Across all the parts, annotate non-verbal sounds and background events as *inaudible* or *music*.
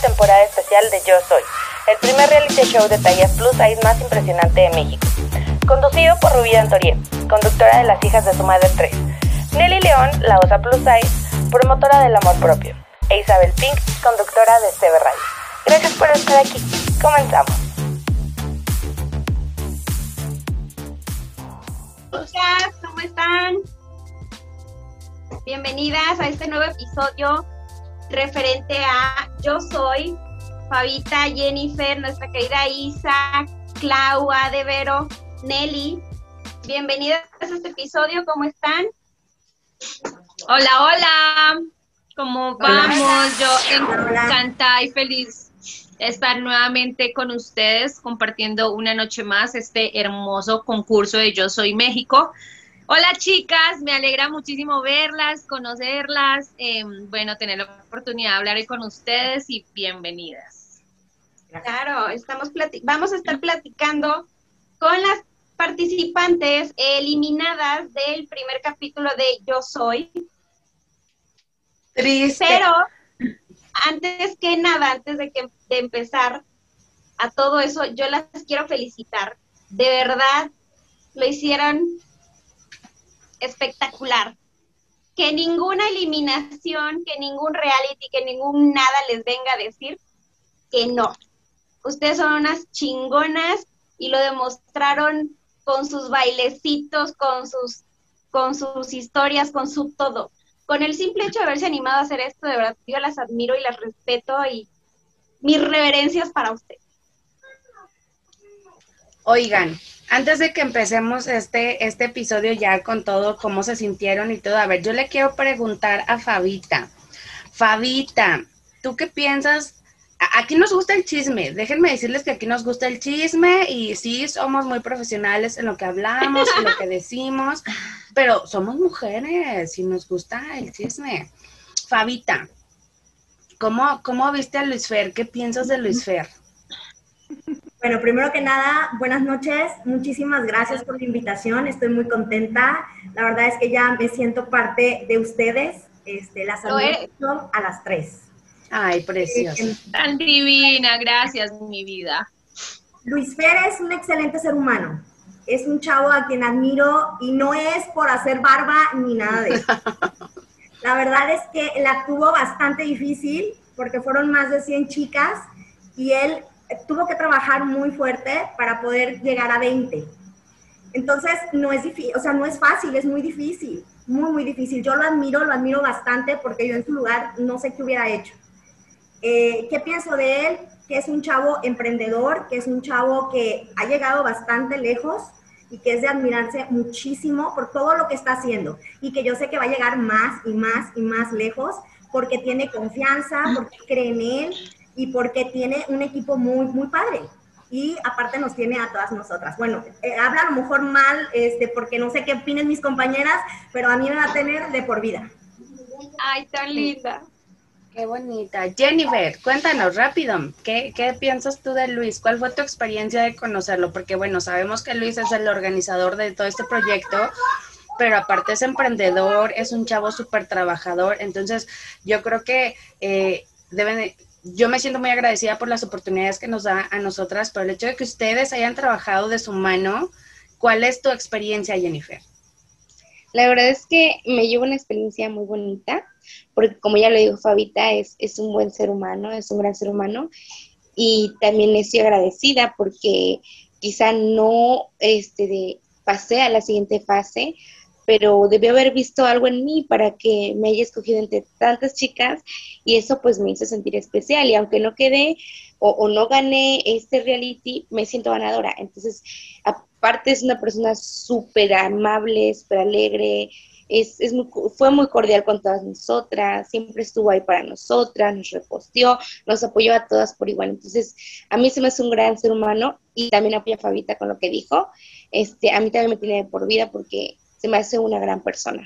temporada especial de Yo Soy, el primer reality show de tallas plus size más impresionante de México. Conducido por Rubí Antorie, conductora de Las hijas de su madre 3. Nelly León, la osa plus size, promotora del amor propio. E Isabel Pink, conductora de CB Radio. Gracias por estar aquí. Comenzamos. ¿cómo están? Bienvenidas a este nuevo episodio referente a Yo Soy, Fabita, Jennifer, nuestra querida Isa, Clau, Adevero, Nelly. Bienvenidas a este episodio, ¿cómo están? Hola, hola. ¿Cómo vamos? Yo encantada y feliz de estar nuevamente con ustedes compartiendo una noche más este hermoso concurso de Yo Soy México. Hola chicas, me alegra muchísimo verlas, conocerlas, eh, bueno, tener la oportunidad de hablar hoy con ustedes y bienvenidas. Claro, estamos vamos a estar platicando con las participantes eliminadas del primer capítulo de Yo Soy. Triste. Pero antes que nada, antes de, que, de empezar a todo eso, yo las quiero felicitar. De verdad, lo hicieron espectacular. Que ninguna eliminación, que ningún reality, que ningún nada les venga a decir que no. Ustedes son unas chingonas y lo demostraron con sus bailecitos, con sus, con sus historias, con su todo. Con el simple hecho de haberse animado a hacer esto, de verdad, yo las admiro y las respeto y mis reverencias para ustedes. Oigan, antes de que empecemos este, este episodio ya con todo, cómo se sintieron y todo, a ver, yo le quiero preguntar a Fabita. Fabita, ¿tú qué piensas? Aquí nos gusta el chisme, déjenme decirles que aquí nos gusta el chisme y sí somos muy profesionales en lo que hablamos, en lo que *laughs* decimos, pero somos mujeres y nos gusta el chisme. Fabita, ¿cómo, cómo viste a Luis Fer? ¿Qué piensas de Luis *laughs* Fer? Bueno, primero que nada, buenas noches. Muchísimas gracias por la invitación. Estoy muy contenta. La verdad es que ya me siento parte de ustedes. Este, las admiro a las tres. Ay, preciosa. Eh, Tan divina, gracias, mi vida. Luis Fer es un excelente ser humano. Es un chavo a quien admiro y no es por hacer barba ni nada de eso. *laughs* La verdad es que la tuvo bastante difícil porque fueron más de 100 chicas y él tuvo que trabajar muy fuerte para poder llegar a 20. Entonces, no es difícil, o sea, no es fácil, es muy difícil, muy, muy difícil. Yo lo admiro, lo admiro bastante porque yo en su lugar no sé qué hubiera hecho. Eh, ¿Qué pienso de él? Que es un chavo emprendedor, que es un chavo que ha llegado bastante lejos y que es de admirarse muchísimo por todo lo que está haciendo y que yo sé que va a llegar más y más y más lejos porque tiene confianza, porque cree en él y porque tiene un equipo muy, muy padre. Y aparte nos tiene a todas nosotras. Bueno, eh, habla a lo mejor mal, este, porque no sé qué opinen mis compañeras, pero a mí me va a tener de por vida. Ay, tan linda. Qué bonita. Jennifer, cuéntanos rápido, ¿qué, ¿qué, piensas tú de Luis? ¿Cuál fue tu experiencia de conocerlo? Porque bueno, sabemos que Luis es el organizador de todo este proyecto, pero aparte es emprendedor, es un chavo súper trabajador, entonces yo creo que eh, deben, yo me siento muy agradecida por las oportunidades que nos da a nosotras, por el hecho de que ustedes hayan trabajado de su mano. ¿Cuál es tu experiencia, Jennifer? La verdad es que me llevo una experiencia muy bonita, porque como ya lo dijo Fabita, es, es un buen ser humano, es un gran ser humano, y también estoy agradecida porque quizá no este, de, pasé a la siguiente fase, pero debió haber visto algo en mí para que me haya escogido entre tantas chicas y eso pues me hizo sentir especial y aunque no quedé o, no gané este reality, me siento ganadora. Entonces, aparte es una persona súper amable, súper alegre, es, es muy, fue muy cordial con todas nosotras, siempre estuvo ahí para nosotras, nos reposteó, nos apoyó a todas por igual. Entonces, a mí se me hace un gran ser humano y también apoya a Fabita con lo que dijo. Este, a mí también me tiene por vida porque se me hace una gran persona.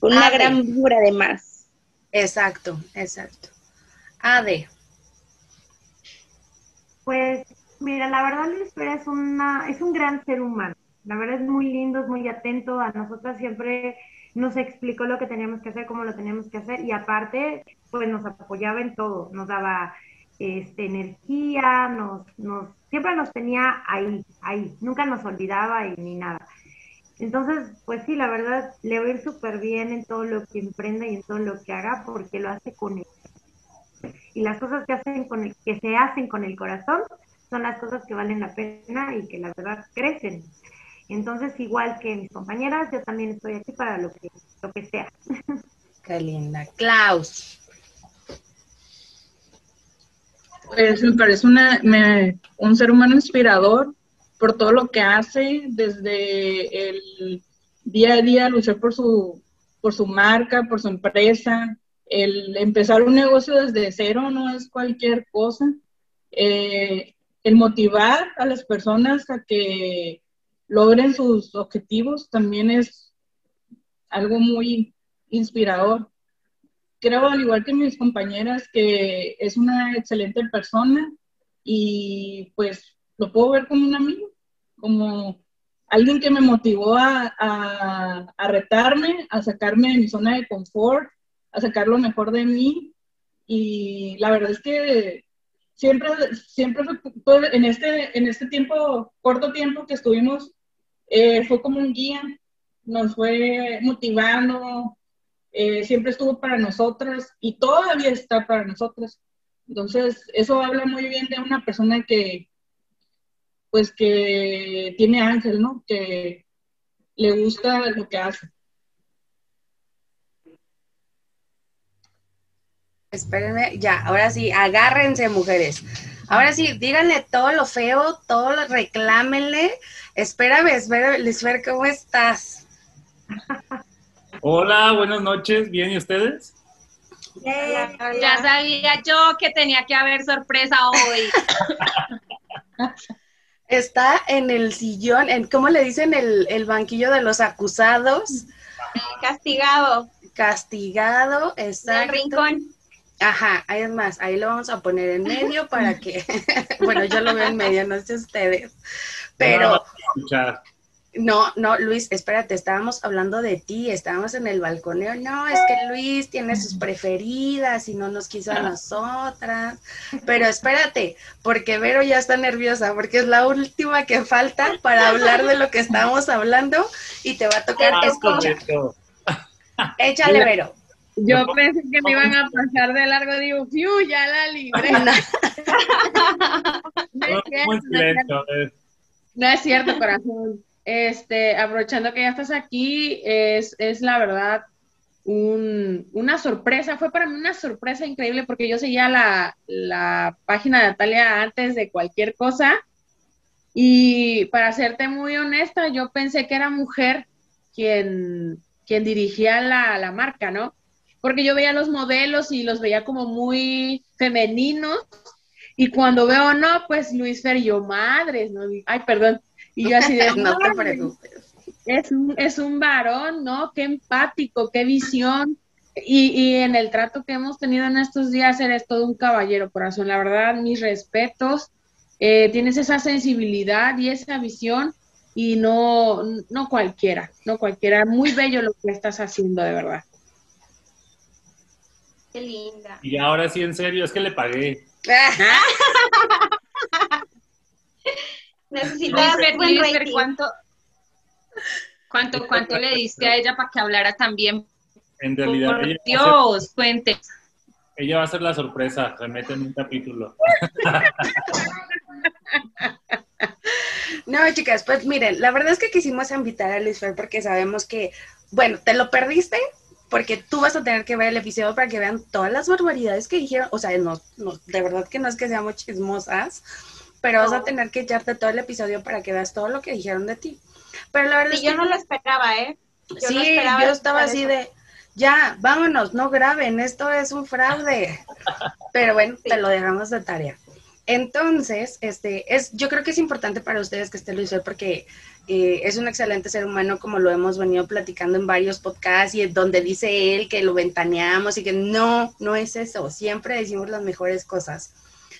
Con una Ade. gran vibra además. Exacto, exacto. Ade. Pues mira, la verdad Luis Pérez es, una, es un gran ser humano. La verdad es muy lindo, es muy atento. A nosotras siempre nos explicó lo que teníamos que hacer, cómo lo teníamos que hacer y aparte, pues nos apoyaba en todo, nos daba este, energía, nos, nos, siempre nos tenía ahí, ahí, nunca nos olvidaba y ni nada. Entonces, pues sí, la verdad, le va a ir súper bien en todo lo que emprenda y en todo lo que haga porque lo hace con él. Y las cosas que, hacen con el, que se hacen con el corazón son las cosas que valen la pena y que la verdad crecen. Entonces, igual que mis compañeras, yo también estoy aquí para lo que, lo que sea. *laughs* Qué linda. Klaus. Pues me parece una, un ser humano inspirador por todo lo que hace, desde el día a día luchar por su, por su marca, por su empresa. El empezar un negocio desde cero no es cualquier cosa. Eh, el motivar a las personas a que logren sus objetivos también es algo muy inspirador. Creo, al igual que mis compañeras, que es una excelente persona y pues lo puedo ver como un amigo, como alguien que me motivó a, a, retarme, a sacarme de mi zona de confort, a sacar lo mejor de mí. Y la verdad es que siempre, siempre fue, en, este, en este tiempo, corto tiempo que estuvimos eh, fue como un guía, nos fue motivando, eh, siempre estuvo para nosotras y todavía está para nosotras. Entonces, eso habla muy bien de una persona que, pues, que tiene ángel, ¿no? Que le gusta lo que hace. Espérenme, ya, ahora sí, agárrense, mujeres. Ahora sí, díganle todo lo feo, todo lo reclámenle. Espérame, espérame, Lisfer, ¿cómo estás? Hola, buenas noches, ¿bien y ustedes? Ya sabía yo que tenía que haber sorpresa hoy. *laughs* Está en el sillón, en, ¿cómo le dicen? El, el banquillo de los acusados. Castigado. Castigado, exacto. En el rincón. Ajá, es más, ahí lo vamos a poner en medio para que, *laughs* bueno, yo lo veo en medio, no sé ustedes, pero... No, no, Luis, espérate, estábamos hablando de ti, estábamos en el balconeo. No, es que Luis tiene sus preferidas y no nos quiso a nosotras. Pero espérate, porque Vero ya está nerviosa, porque es la última que falta para hablar de lo que estábamos hablando y te va a tocar escuchar. Échale, Vero. Yo pensé que me iban a pasar de largo, digo, ¡fiu! Ya la libré. no, es cierto, corazón. Este, aprovechando que ya estás aquí, es, es la verdad un, una sorpresa, fue para mí una sorpresa increíble porque yo seguía la, la página de Natalia antes de cualquier cosa y para serte muy honesta, yo pensé que era mujer quien, quien dirigía la, la marca, ¿no? porque yo veía los modelos y los veía como muy femeninos. Y cuando veo, no, pues Luis Fer, yo, madres, ¿no? Ay, perdón. Y yo así de, *laughs* no te preocupes. Es un, es un varón, ¿no? Qué empático, qué visión. Y, y, en el trato que hemos tenido en estos días, eres todo un caballero, corazón. La verdad, mis respetos. Eh, tienes esa sensibilidad y esa visión y no, no cualquiera, no cualquiera. Muy bello lo que estás haciendo, de verdad linda. Y ahora sí, en serio, es que le pagué. *laughs* Necesitas ¿cuánto, cuánto, cuánto le diste a ella para que hablara también? En realidad, Dios, cuente. Ella va a ser la sorpresa, se mete en un capítulo. *laughs* No, chicas, pues miren, la verdad es que quisimos invitar a Luis Fer porque sabemos que, bueno, te lo perdiste, porque tú vas a tener que ver el episodio para que vean todas las barbaridades que dijeron. O sea, no, de verdad que no es que seamos chismosas, pero vas a tener que echarte todo el episodio para que veas todo lo que dijeron de ti. Pero la verdad es yo no lo esperaba, ¿eh? sí, yo estaba así de, ya, vámonos, no graben, esto es un fraude. *laughs* Pero bueno, te lo dejamos de tarea. Entonces, este, es, yo creo que es importante para ustedes que esté Luis porque eh, es un excelente ser humano, como lo hemos venido platicando en varios podcasts y donde dice él que lo ventaneamos y que no, no es eso, siempre decimos las mejores cosas.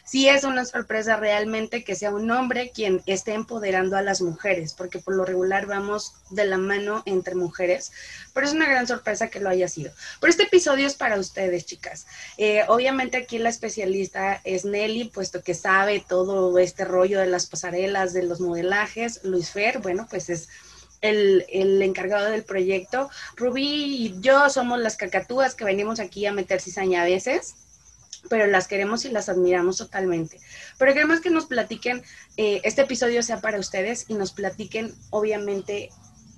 Sí es una sorpresa realmente que sea un hombre quien esté empoderando a las mujeres, porque por lo regular vamos de la mano entre mujeres, pero es una gran sorpresa que lo haya sido. Pero este episodio es para ustedes, chicas. Eh, obviamente aquí la especialista es Nelly, puesto que sabe todo este rollo de las pasarelas, de los modelajes. Luis Fer, bueno, pues es el, el, encargado del proyecto. Rubí y yo somos las cacatúas que venimos aquí a meter cizaña a veces pero las queremos y las admiramos totalmente. Pero queremos que nos platiquen, eh, este episodio sea para ustedes y nos platiquen, obviamente,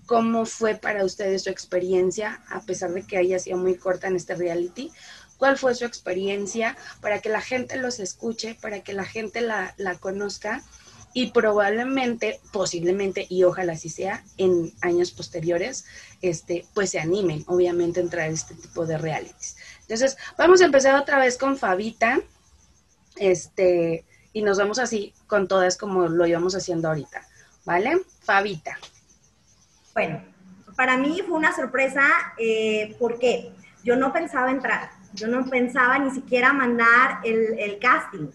cómo fue para ustedes su experiencia, a pesar de que haya sido muy corta en este reality. ¿Cuál fue su experiencia para que la gente los escuche, para que la gente la, la conozca? y probablemente, posiblemente, y ojalá así sea, en años posteriores, este, pues se animen, obviamente, a entrar a este tipo de realities. Entonces, vamos a empezar otra vez con Fabita, este, y nos vamos así con todas como lo íbamos haciendo ahorita, ¿vale? Fabita. Bueno, para mí fue una sorpresa eh, porque yo no pensaba entrar, yo no pensaba ni siquiera mandar el, el casting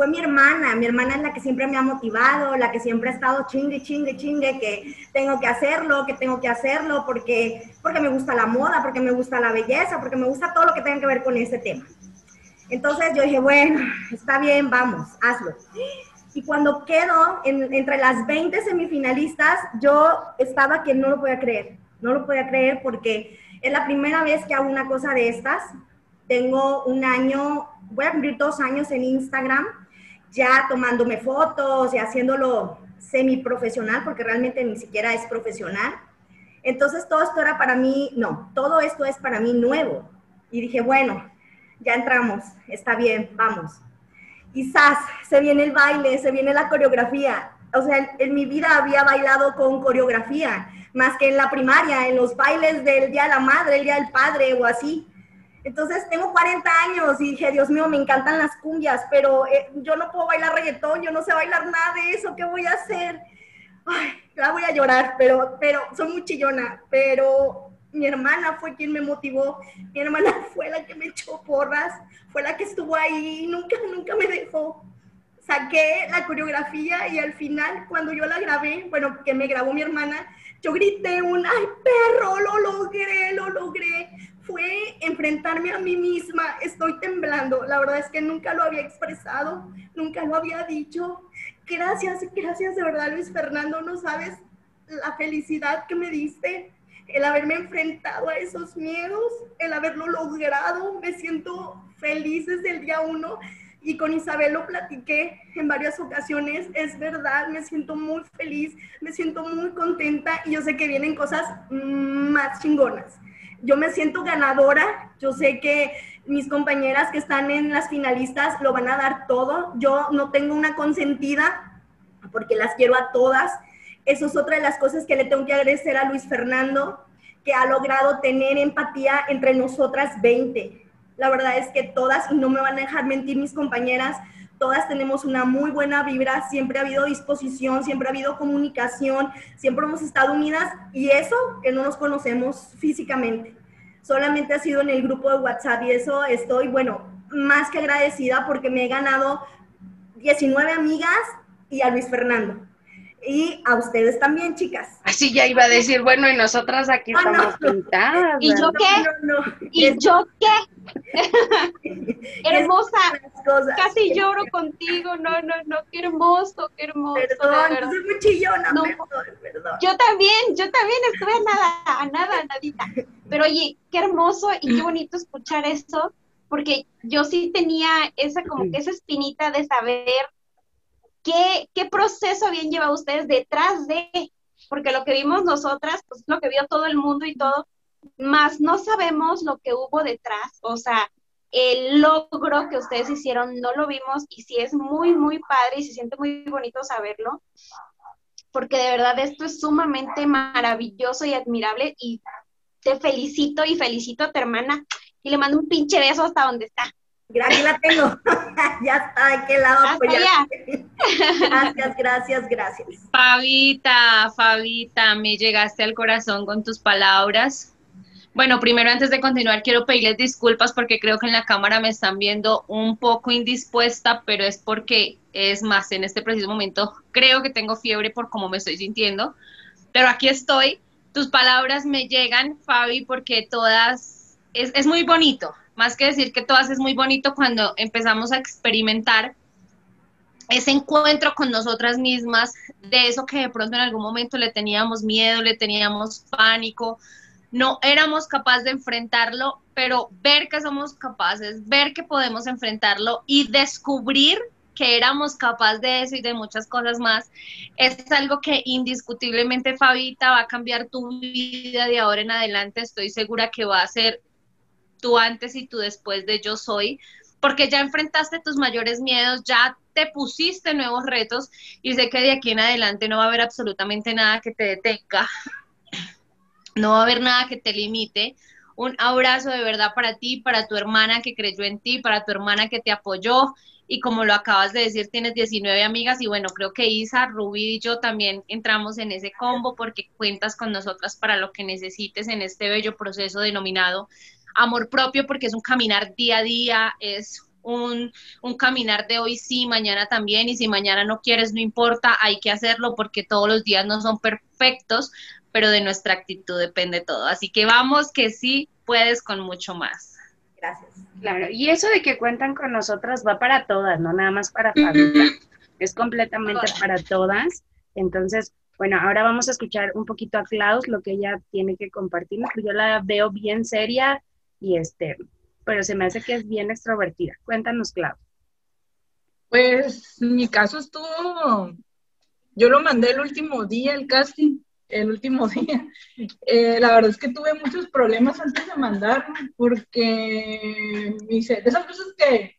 fue mi hermana. Mi hermana es la que siempre me ha motivado, la que siempre ha estado chingue, chingue, chingue, que tengo que hacerlo, que tengo que hacerlo, porque, porque me gusta la moda, porque me gusta la belleza, porque me gusta todo lo que tenga que ver con ese tema. Entonces yo dije, bueno, *laughs* está bien, vamos, hazlo. Y cuando quedo entre las 20 semifinalistas, yo estaba que no lo podía creer, no lo podía creer porque es la primera vez que hago una cosa de estas. Tengo un año, voy a cumplir dos años en Instagram ya tomándome fotos y haciéndolo semi-profesional, porque realmente ni siquiera es profesional. Entonces todo esto era para mí, no, todo esto es para mí nuevo. Y dije, bueno, ya entramos, está bien, vamos. Y ¡zas! Se viene el baile, se viene la coreografía. O sea, en mi vida había bailado con coreografía, más que en la primaria, en los bailes del Día de la Madre, el Día del Padre o así. Entonces tengo 40 años y dije, Dios mío, me encantan las cumbias, pero eh, yo no puedo bailar reggaetón, yo no sé bailar nada de eso, ¿qué voy a hacer? Ay, la voy a llorar, pero, pero soy muy chillona, pero mi hermana fue quien me motivó, mi hermana *laughs* fue la que me echó porras, fue la que estuvo ahí, nunca, nunca me dejó. Saqué la coreografía y al final, cuando yo la grabé, bueno, que me grabó mi hermana, yo grité un, ay perro, lo logré, lo logré, fue enfrentarme a mí misma. Estoy temblando. La verdad es que nunca lo había expresado, nunca lo había dicho. Gracias, gracias de verdad, Luis Fernando. No sabes la felicidad que me diste, el haberme enfrentado a esos miedos, el haberlo logrado. Me siento feliz desde el día uno y con Isabel lo platiqué en varias ocasiones. Es verdad, me siento muy feliz, me siento muy contenta y yo sé que vienen cosas más chingonas yo me siento ganadora, yo sé que mis compañeras que están en las finalistas lo van a dar todo, yo no tengo una consentida porque las quiero a todas. Eso es otra de las cosas que le tengo que agradecer a Luis Fernando, que ha logrado tener empatía entre nosotras 20. La verdad es que todas, y no me van a dejar mentir mis compañeras, todas tenemos una muy buena vibra, siempre ha habido disposición, siempre ha habido comunicación, siempre hemos estado unidas y eso que no nos conocemos físicamente. Solamente ha sido en el grupo de WhatsApp y eso estoy, bueno, más que agradecida porque me he ganado 19 amigas y a Luis Fernando. Y a ustedes también, chicas. Así ya iba a decir, bueno, y nosotras aquí ah, estamos pintadas. ¿Y yo qué? ¿Y yo qué? *laughs* Hermosa. Casi lloro contigo. No, no, no. Qué hermoso, qué hermoso. Perdón, soy muy chillona. perdón, Yo también, yo también estuve a nada, a nada, a nadita. Pero oye, qué hermoso y qué bonito escuchar eso, porque yo sí tenía esa como que esa espinita de saber ¿qué, proceso habían llevado ustedes detrás de? Porque lo que vimos nosotras, pues lo que vio todo el mundo y todo, más no sabemos lo que hubo detrás, o sea, el logro que ustedes hicieron no lo vimos y sí es muy, muy padre y se siente muy bonito saberlo, porque de verdad esto es sumamente maravilloso y admirable y te felicito y felicito a tu hermana y le mando un pinche beso hasta donde está. Aquí la tengo. *laughs* ya está, ¿de qué lado? Gracias, gracias, gracias. Fabita, Fabita, me llegaste al corazón con tus palabras. Bueno, primero antes de continuar quiero pedirles disculpas porque creo que en la cámara me están viendo un poco indispuesta, pero es porque es más, en este preciso momento creo que tengo fiebre por cómo me estoy sintiendo, pero aquí estoy. Tus palabras me llegan, Fabi, porque todas, es, es muy bonito, más que decir que todas es muy bonito cuando empezamos a experimentar ese encuentro con nosotras mismas, de eso que de pronto en algún momento le teníamos miedo, le teníamos pánico, no éramos capaces de enfrentarlo, pero ver que somos capaces, ver que podemos enfrentarlo y descubrir que éramos capaces de eso y de muchas cosas más, es algo que indiscutiblemente, Fabita, va a cambiar tu vida de ahora en adelante. Estoy segura que va a ser tú antes y tú después de yo soy, porque ya enfrentaste tus mayores miedos, ya te pusiste nuevos retos y sé que de aquí en adelante no va a haber absolutamente nada que te detenga, no va a haber nada que te limite. Un abrazo de verdad para ti, para tu hermana que creyó en ti, para tu hermana que te apoyó. Y como lo acabas de decir, tienes 19 amigas y bueno, creo que Isa, Ruby y yo también entramos en ese combo porque cuentas con nosotras para lo que necesites en este bello proceso denominado amor propio, porque es un caminar día a día, es un, un, caminar de hoy sí, mañana también, y si mañana no quieres, no importa, hay que hacerlo porque todos los días no son perfectos, pero de nuestra actitud depende todo. Así que vamos que sí puedes con mucho más. Gracias. Claro, y eso de que cuentan con nosotras va para todas, no nada más para Fabita, es completamente para todas. Entonces, bueno, ahora vamos a escuchar un poquito a Klaus, lo que ella tiene que compartir, porque yo la veo bien seria y este, pero se me hace que es bien extrovertida. Cuéntanos, Klaus. Pues mi caso estuvo, yo lo mandé el último día, el casting, el último *laughs* día. Eh, la verdad es que tuve muchos problemas antes de mandarlo, porque mi de esas cosas que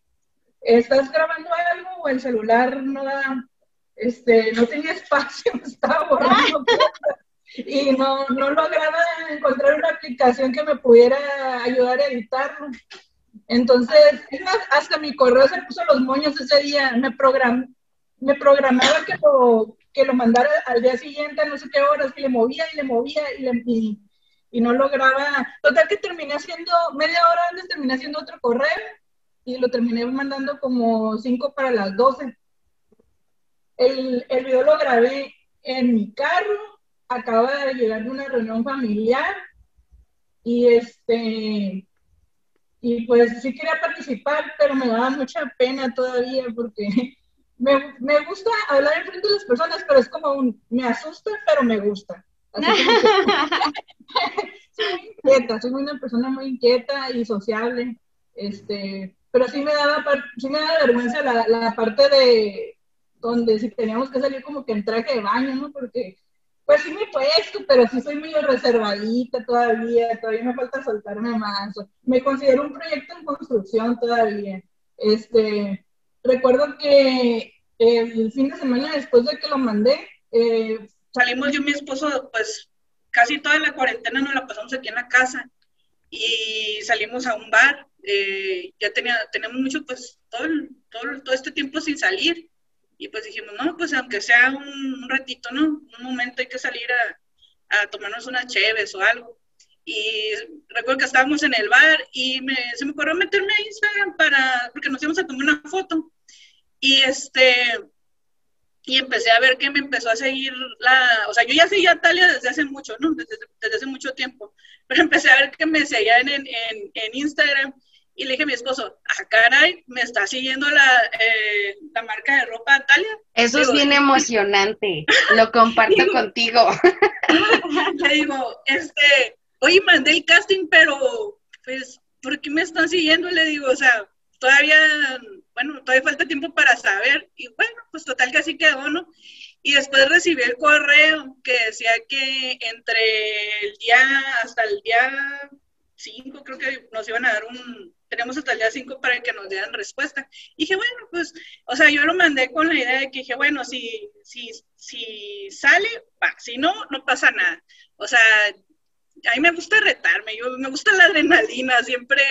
estás grabando algo o el celular no da, este, no tenía espacio, *laughs* estaba borrando *laughs* y no, no lograba encontrar una aplicación que me pudiera ayudar a editarlo. Entonces, hasta mi correo se puso los moños ese día, me, program, me programaba que lo, que lo mandara al día siguiente a no sé qué horas, que le movía y le movía y, le, y, no lograba. Total que terminé haciendo, media hora antes terminé haciendo otro correo y lo terminé mandando como 5 para las 12. El, el video lo grabé en mi carro, acaba de llegar de una reunión familiar y este y pues sí quería participar, pero me daba mucha pena todavía porque *laughs* me, me, gusta hablar en frente de las personas, pero es como un, me asusta, pero me gusta. *laughs* soy muy inquieta, soy una persona muy inquieta y sociable, este, pero sí me daba, sí me daba vergüenza la, la parte de donde si teníamos que salir como que en traje de baño, ¿no? Porque pues sí me he puesto, pero sí soy muy reservadita todavía, todavía me falta soltarme más. Me considero un proyecto en construcción todavía. Este, recuerdo que el fin de semana después de que lo mandé, eh, salimos yo y mi esposo, pues casi toda la cuarentena nos la pasamos aquí en la casa y salimos a un bar. Eh, ya tenía, tenemos mucho, pues todo, todo, todo este tiempo sin salir y pues dijimos, no, pues aunque sea un, ratito, ¿no? Un momento hay que salir a, a tomarnos unas cheves o algo. Y recuerdo que estábamos en el bar y me, se me ocurrió meterme a Instagram para, porque nos íbamos a tomar una foto. Y este, y empecé a ver que me empezó a seguir la, o sea, yo ya seguía a Talia desde hace mucho, ¿no? Desde, desde hace mucho tiempo, pero *laughs* empecé a ver que me seguían en, en, en Instagram y le dije a mi esposo, ah, caray, me está siguiendo la, eh, la marca de ropa Talia. Eso es bien emocionante, *laughs* lo comparto contigo. *laughs* Le digo, este, oye, mandé el casting, pero, pues, ¿por qué me están siguiendo? Le digo, o sea, todavía, bueno, todavía falta tiempo para saber. Y bueno, pues total que así quedó, ¿no? Y después recibí el correo que decía que entre el día, hasta el día 5, creo que nos iban a dar un, tenemos hasta el día 5 para que nos dieran respuesta. Y dije, bueno, pues, o sea, yo lo mandé con la idea de que dije, bueno, si, si, si sale, va, si no, no pasa nada. O sea, a mí me gusta retarme, yo me gusta la adrenalina, siempre,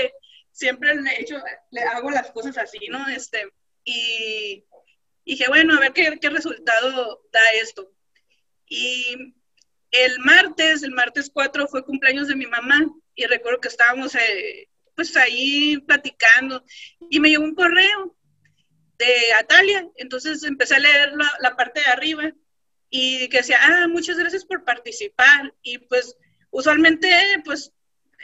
siempre le, hecho, le hago las cosas así, ¿no? Este, y, dije, bueno, a ver qué, qué resultado da esto. Y el martes, el martes 4 fue cumpleaños de mi mamá y recuerdo que estábamos eh, pues ahí platicando y me llegó un correo de Atalia, entonces empecé a leer la, la parte de arriba y que decía, ah, muchas gracias por participar y pues usualmente pues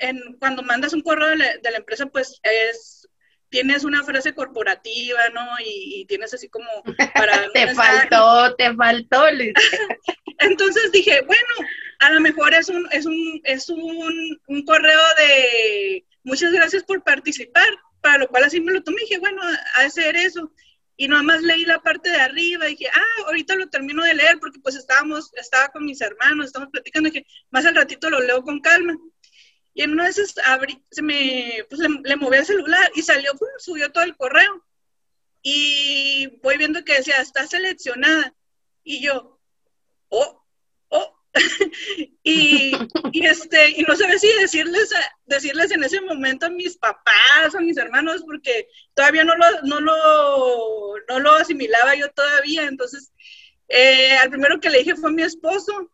en, cuando mandas un correo de la, de la empresa pues es tienes una frase corporativa, ¿no? Y, y tienes así como *laughs* para... te faltó, te faltó, Luis. *laughs* Entonces dije, bueno, a lo mejor es un, es un, es un, un correo de muchas gracias por participar, para lo cual así me lo tomé dije, bueno, a, hacer eso. Y nomás leí la parte de arriba y dije, ah, ahorita lo termino de leer porque pues estábamos, estaba con mis hermanos, estamos platicando, y dije, más al ratito lo leo con calma. Y en una de esas abrí, se me, pues le, moví el celular y salió, pum, subió todo el correo. Y voy viendo que decía, está seleccionada. Y yo, oh. *laughs* y, y, este, y no sabía si decirles, decirles en ese momento a mis papás, a mis hermanos, porque todavía no lo, no lo, no lo asimilaba yo todavía. Entonces, eh, al primero que le dije fue a mi esposo.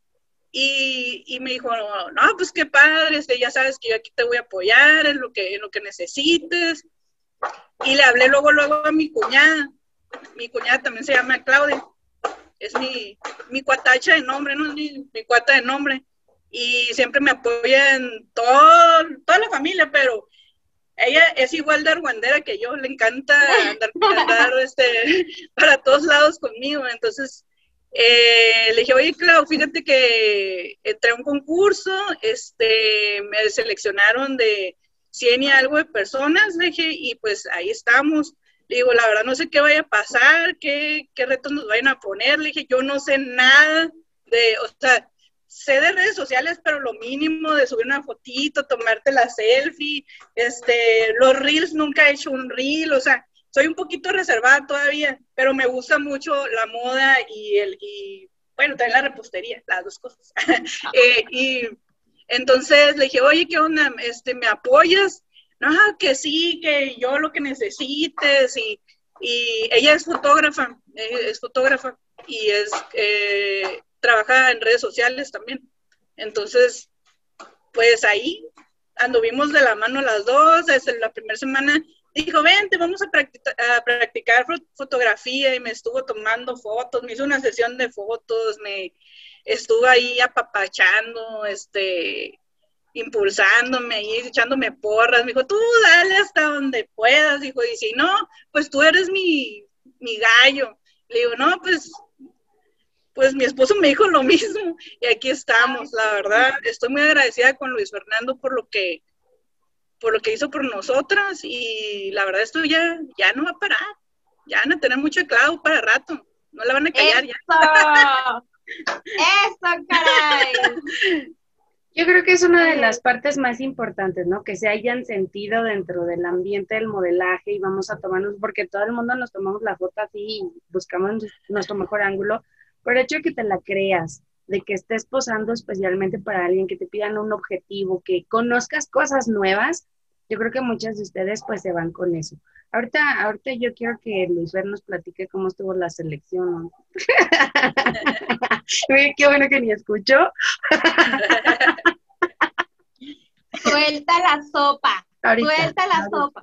Y, y, me dijo, no, pues qué padre, este, ya sabes que yo aquí te voy a apoyar en lo que, en lo que necesites. Y le hablé luego, luego a mi cuñada. Mi cuñada también se llama Claudia. Es mi, mi cuatacha de nombre, ¿no? Mi, mi cuata de nombre. Y siempre me apoya en todo, toda la familia, pero ella es igual de argüendera que yo, le encanta andar, *laughs* andar este, *laughs* para todos lados conmigo. Entonces, eh, le dije, oye, Clau, fíjate que entré a un concurso, este, me seleccionaron de 100 y algo de personas, le dije, y pues ahí estamos. Digo, la verdad no sé qué vaya a pasar, qué, qué retos nos vayan a poner. Le dije, yo no sé nada de, o sea, sé de redes sociales, pero lo mínimo de subir una fotito, tomarte la selfie, este, los reels, nunca he hecho un reel, o sea, soy un poquito reservada todavía, pero me gusta mucho la moda y el, y, bueno, también la repostería, las dos cosas. *laughs* eh, y entonces le dije, oye, ¿qué onda? Este, ¿Me apoyas? No, que sí, que yo lo que necesites. Y, y ella es fotógrafa, eh, es fotógrafa y es, eh, trabaja en redes sociales también. Entonces, pues ahí anduvimos de la mano las dos, desde la primera semana dijo, vente, vamos a, practicar, a practicar fotografía y me estuvo tomando fotos, me hizo una sesión de fotos, me estuvo ahí apapachando, este, impulsándome y echándome porras, me dijo, tú dale hasta donde puedas, dijo, y si no, pues tú eres mi, mi gallo. Le digo, no, pues, pues mi esposo me dijo lo mismo y aquí estamos, la verdad, estoy muy agradecida con Luis Fernando por lo que por lo que hizo por nosotras y la verdad esto ya, ya no va a parar. Ya van a tener mucho clavo para rato. No la van a callar ¡Eso! ya. ¡Eso, caray! *laughs* Yo creo que es una de las partes más importantes, ¿no? Que se hayan sentido dentro del ambiente del modelaje y vamos a tomarnos, porque todo el mundo nos tomamos la foto así y buscamos nuestro mejor ángulo, pero el hecho de que te la creas, de que estés posando especialmente para alguien, que te pidan un objetivo, que conozcas cosas nuevas, yo creo que muchas de ustedes pues se van con eso. Ahorita, ahorita yo quiero que Luis Ver nos platique cómo estuvo la selección. ¿no? *laughs* Qué bueno que ni escuchó. *laughs* Suelta la sopa. Ahorita, Suelta la ahorita. sopa.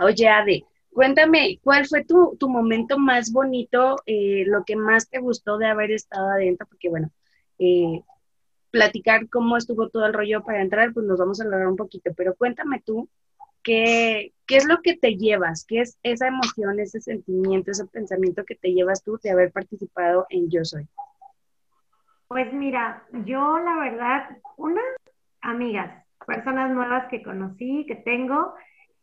Oye, Ade, cuéntame, ¿cuál fue tu, tu momento más bonito, eh, lo que más te gustó de haber estado adentro? Porque bueno, eh, platicar cómo estuvo todo el rollo para entrar, pues nos vamos a hablar un poquito, pero cuéntame tú, ¿qué, ¿qué es lo que te llevas? ¿Qué es esa emoción, ese sentimiento, ese pensamiento que te llevas tú de haber participado en Yo Soy? Pues mira, yo la verdad, unas amigas, personas nuevas que conocí, que tengo,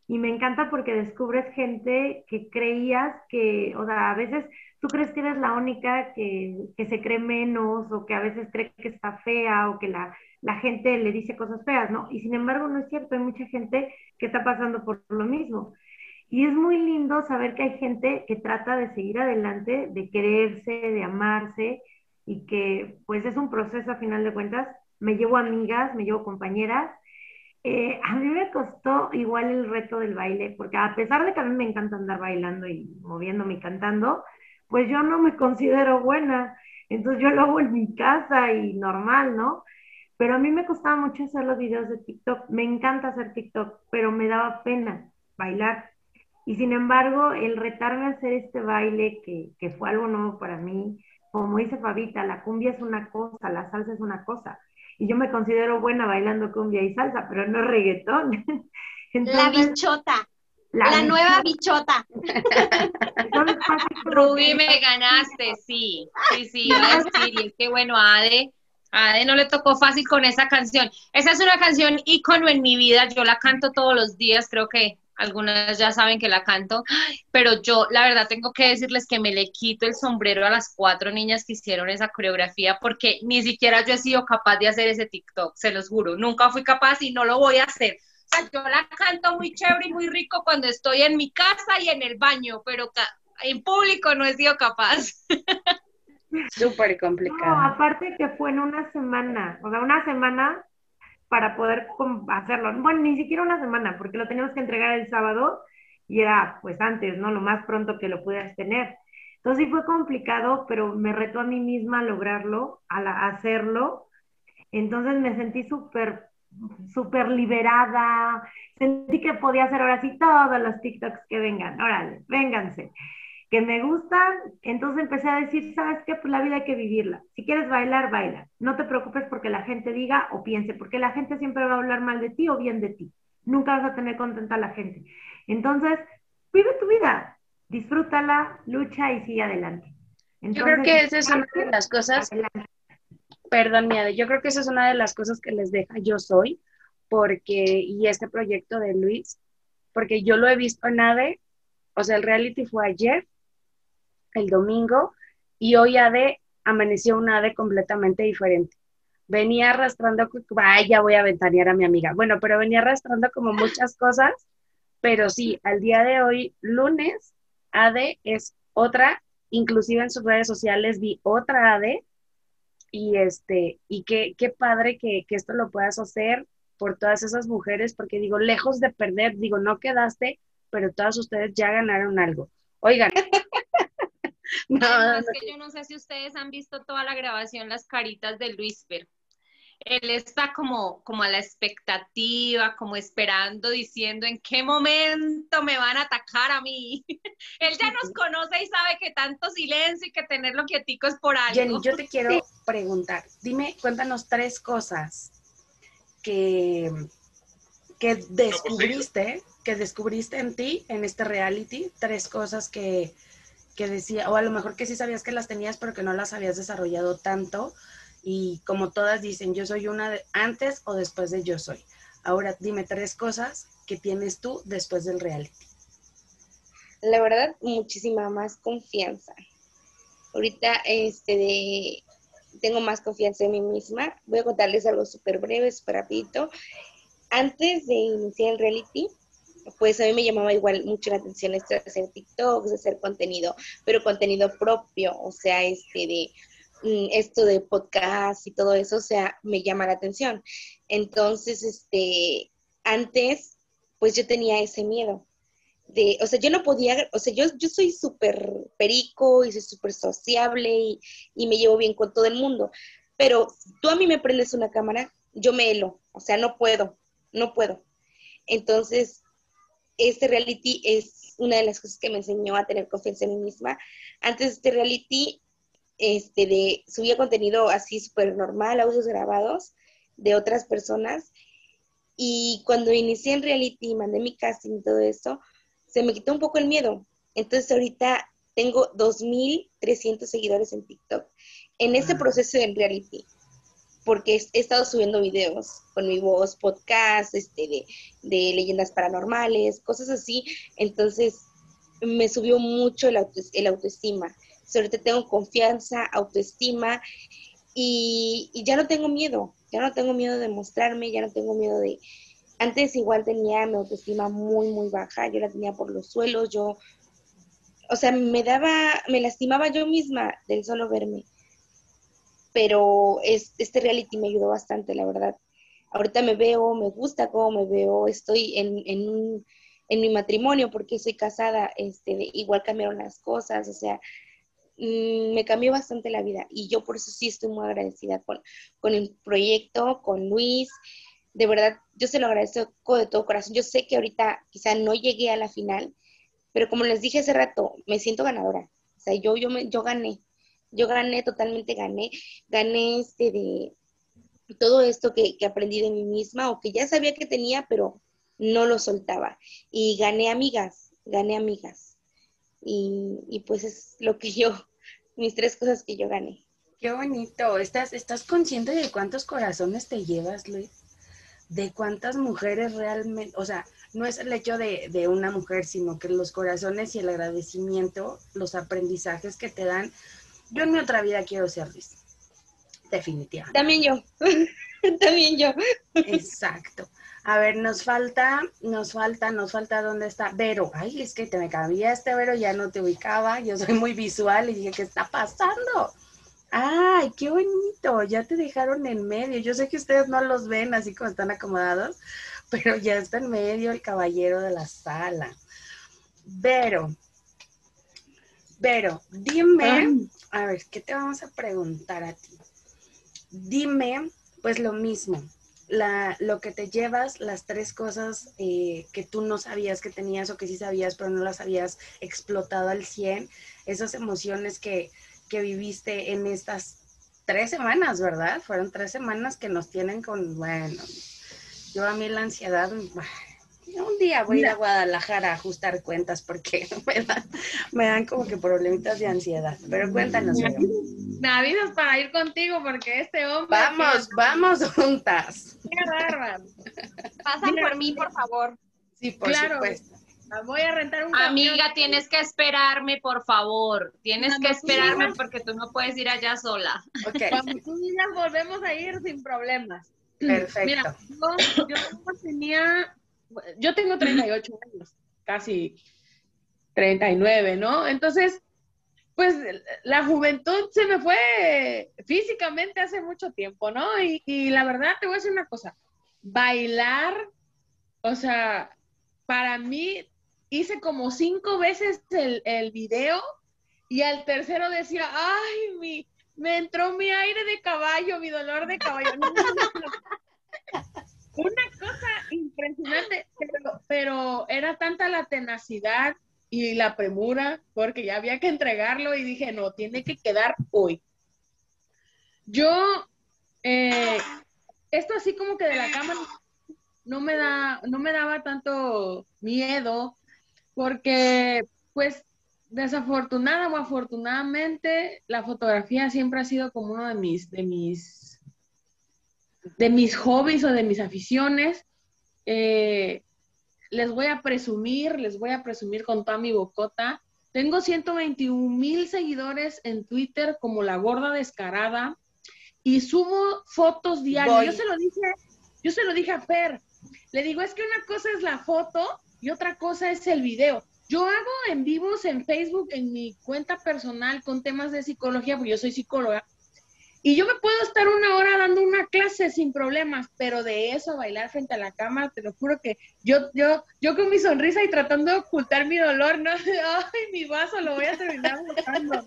y me encanta porque descubres gente que creías que, o sea, a veces tú crees que eres la única que, que, se cree menos o que a veces cree que está fea o que la, la, gente le dice cosas feas, ¿no? Y sin embargo no es cierto, hay mucha gente que está pasando por lo mismo. Y es muy lindo saber que hay gente que trata de seguir adelante, de quererse, de amarse y que pues es un proceso a final de cuentas. Me llevo amigas, me llevo compañeras. Eh, a mí me costó igual el reto del baile, porque a pesar de que a mí me encanta andar bailando y moviéndome y cantando, pues yo no me considero buena. Entonces yo lo hago en mi casa y normal, ¿no? Pero a mí me costaba mucho hacer los videos de TikTok. Me encanta hacer TikTok, pero me daba pena bailar. Y sin embargo, el retarme a hacer este baile, que, que fue algo nuevo para mí, como dice Fabita, la cumbia es una cosa, la salsa es una cosa. Y yo me considero buena bailando cumbia y salsa, pero no reggaetón. *laughs* la bichota. La, nueva bichota. Rubí, me ganaste, sí. Sí, sí, y es que bueno, Ade, Ade no le tocó fácil con esa canción. Esa es una canción ícono en mi vida, yo la canto todos los días, creo que algunas ya saben que la canto, pero yo la verdad tengo que decirles que me le quito el sombrero a las cuatro niñas que hicieron esa coreografía porque ni siquiera yo he sido capaz de hacer ese TikTok, se los juro, nunca fui capaz y no lo voy a hacer. Yo la canto muy chévere y muy rico cuando estoy en mi casa y en el baño, pero en público no he sido capaz. *laughs* Súper complicado. No, aparte que fue en una semana, o sea, una semana para poder hacerlo. Bueno, ni siquiera una semana, porque lo teníamos que entregar el sábado y era pues antes, ¿no? Lo más pronto que lo pudieras tener. Entonces sí fue complicado, pero me retó a mí misma a lograrlo, a, hacerlo. Entonces me sentí súper, súper liberada. Sentí que podía hacer ahora sí todos los TikToks que vengan. Órale, vénganse que me gustan, entonces empecé a decir, ¿sabes qué? Pues la vida hay que vivirla. Si quieres bailar, baila. No te preocupes porque la gente diga o piense, porque la gente siempre va a hablar mal de ti o bien de ti. Nunca vas a tener contenta a la gente. Entonces, vive tu vida, disfrútala, lucha y sigue adelante. yo creo que esa es una de las cosas, perdón, Miade, yo creo que esa es una de las cosas que les deja yo soy, porque, y este proyecto de Luis, porque yo lo he visto en ADE, o sea, el reality fue ayer, el domingo y hoy ADE amaneció un ADE completamente diferente. Venía arrastrando, vaya, voy a ventanear a mi amiga. Bueno, pero venía arrastrando como muchas cosas, pero sí, al día de hoy, lunes, ADE es otra, inclusive en sus redes sociales vi otra ADE y este, y qué, qué padre que, que esto lo puedas hacer por todas esas mujeres, porque digo, lejos de perder, digo, no quedaste, pero todas ustedes ya ganaron algo. Oigan, *laughs* *laughs* No, es que yo no sé si ustedes han visto toda la grabación, las caritas de Luis Ver. Él está como, como a la expectativa, como esperando, diciendo en qué momento me van a atacar a mí. *laughs* Él ya nos conoce y sabe que tanto silencio y que tenerlo quietico es por algo. Jenny, yo te quiero preguntar, dime, cuéntanos tres cosas que, que descubriste, que descubriste en ti, en este reality, tres cosas que, que decía, o a lo mejor que sí sabías que las tenías, pero que no las habías desarrollado tanto. Y como todas dicen, yo soy una de, antes o después de yo soy. Ahora dime tres cosas que tienes tú después del reality. La verdad, muchísima más confianza. Ahorita este tengo más confianza en mí misma. Voy a contarles algo súper breve, súper rapidito. Antes de iniciar el reality, pues a mí me llamaba igual mucho la atención esto de hacer TikToks, de hacer contenido, pero contenido propio, o sea, este de esto de podcast y todo eso, o sea, me llama la atención. Entonces, este, antes, pues yo tenía ese miedo. De, o sea, yo no podía, o sea, yo, yo soy súper perico y soy súper sociable y, y me llevo bien con todo el mundo, pero tú a mí me prendes una cámara, yo me helo, o sea, no puedo, no puedo. Entonces, este reality es una de las cosas que me enseñó a tener confianza en mí misma. Antes de este reality, este, de, subía contenido así súper normal, audios grabados de otras personas. Y cuando inicié en reality y mandé mi casting y todo eso, se me quitó un poco el miedo. Entonces ahorita tengo 2.300 seguidores en TikTok. En ese proceso de reality, porque he estado subiendo videos con mi voz, podcast, este, de, de leyendas paranormales, cosas así. Entonces, me subió mucho el, autoestima. Sobre todo tengo confianza, autoestima y, y, ya no tengo miedo. Ya no tengo miedo de mostrarme, ya no tengo miedo de... Antes igual tenía mi autoestima muy, muy baja. Yo la tenía por los suelos. Yo, o sea, me daba, me lastimaba yo misma del solo verme pero es, este reality me ayudó bastante, la verdad. Ahorita me veo, me gusta cómo me veo, estoy en, en, en mi matrimonio porque soy casada, este, igual cambiaron las cosas, o sea, me cambió bastante la vida y yo por eso sí estoy muy agradecida con, con el proyecto, con Luis. De verdad, yo se lo agradezco de todo corazón. Yo sé que ahorita quizá no llegué a la final, pero como les dije hace rato, me siento ganadora. O sea, yo, yo, me, yo gané, yo gané, totalmente gané, gané este de todo esto que, que aprendí de mí misma o que ya sabía que tenía, pero no lo soltaba. Y gané amigas, gané amigas. Y, y pues es lo que yo, *laughs* mis tres cosas que yo gané. Qué bonito. ¿Estás, ¿Estás consciente de cuántos corazones te llevas, Luis? De cuántas mujeres realmente, o sea, no es el hecho de, de, una mujer, sino que los corazones y el agradecimiento, los aprendizajes que te dan. Yo en mi otra vida quiero ser Luis. Definitivamente. También yo. *laughs* También yo. Exacto. A ver, nos falta, nos falta, nos falta dónde está Vero. Ay, es que te me cambiaste, Vero, ya no te ubicaba. Yo soy muy visual y dije, ¿qué está pasando? Ay, qué bonito, ya te dejaron en medio. Yo sé que ustedes no los ven así como están acomodados, pero ya está en medio el caballero de la sala. Vero, Vero, dime, a ver, ¿qué te vamos a preguntar a ti? Dime, pues lo mismo, la, lo que te llevas, las tres cosas eh, que tú no sabías que tenías o que sí sabías, pero no las habías explotado al 100, esas emociones que, que viviste en estas tres semanas, ¿verdad? Fueron tres semanas que nos tienen con, bueno, yo a mí la ansiedad, un día voy a ir a Guadalajara a ajustar cuentas porque *laughs* me dan, me dan como que problemitas de ansiedad. Pero cuéntanos. Me avisas para ir contigo porque este hombre. Vamos, vamos juntas. Qué bárbaro. Pasan por mí, por favor. Sí, por Claro. supuesto. Voy a rentar un Amiga, camión. tienes que esperarme, por favor. Tienes que Cuando esperarme porque tú no puedes ir allá sola. Ok, Cuando tú digas, volvemos a ir sin problemas. perfecto. Mira, yo, yo tenía, yo tengo 38 años, casi 39, ¿no? Entonces, pues la juventud se me fue físicamente hace mucho tiempo, ¿no? Y, y la verdad, te voy a decir una cosa, bailar, o sea, para mí hice como cinco veces el, el video y al tercero decía, ay, mi, me entró mi aire de caballo, mi dolor de caballo. *laughs* No, no, no, no. Una cosa impresionante, pero, pero era tanta la tenacidad y la premura, porque ya había que entregarlo y dije, no, tiene que quedar hoy. Yo, eh, esto así como que de la cámara no me da, no me daba tanto miedo, porque pues desafortunada o afortunadamente la fotografía siempre ha sido como uno de mis, de mis, de mis hobbies o de mis aficiones. Eh, les voy a presumir, les voy a presumir con toda mi bocota. Tengo 121 mil seguidores en Twitter como la gorda descarada y subo fotos diarias. Voy. Yo se lo dije, yo se lo dije a Fer. Le digo, es que una cosa es la foto y otra cosa es el video. Yo hago en vivos en Facebook, en mi cuenta personal con temas de psicología, porque yo soy psicóloga, y yo me puedo estar una hora dando una clase sin problemas, pero de eso bailar frente a la cámara, te lo juro que yo, yo, yo con mi sonrisa y tratando de ocultar mi dolor, no, *laughs* ay, mi vaso lo voy a terminar botando.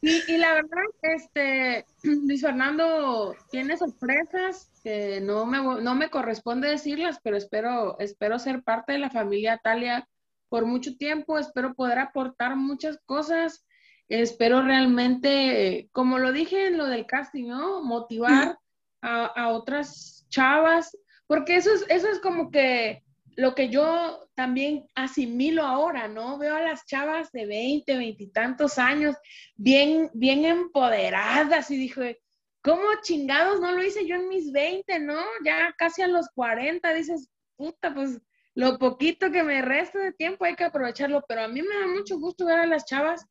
Y, la verdad, este, *clears throat* Luis Fernando tiene sorpresas que no me, no me corresponde decirlas, pero espero, espero ser parte de la familia Talia por mucho tiempo, espero poder aportar muchas cosas, espero realmente, como lo dije en lo del casting, ¿no? Motivar a, a otras chavas, porque eso es, eso es como que lo que yo también asimilo ahora, ¿no? Veo a las chavas de 20, 20 y tantos años bien, bien empoderadas y dije, ¿cómo chingados no lo hice yo en mis 20, no? Ya casi a los 40 dices, puta, pues lo poquito que me resta de tiempo hay que aprovecharlo, pero a mí me da mucho gusto ver a las chavas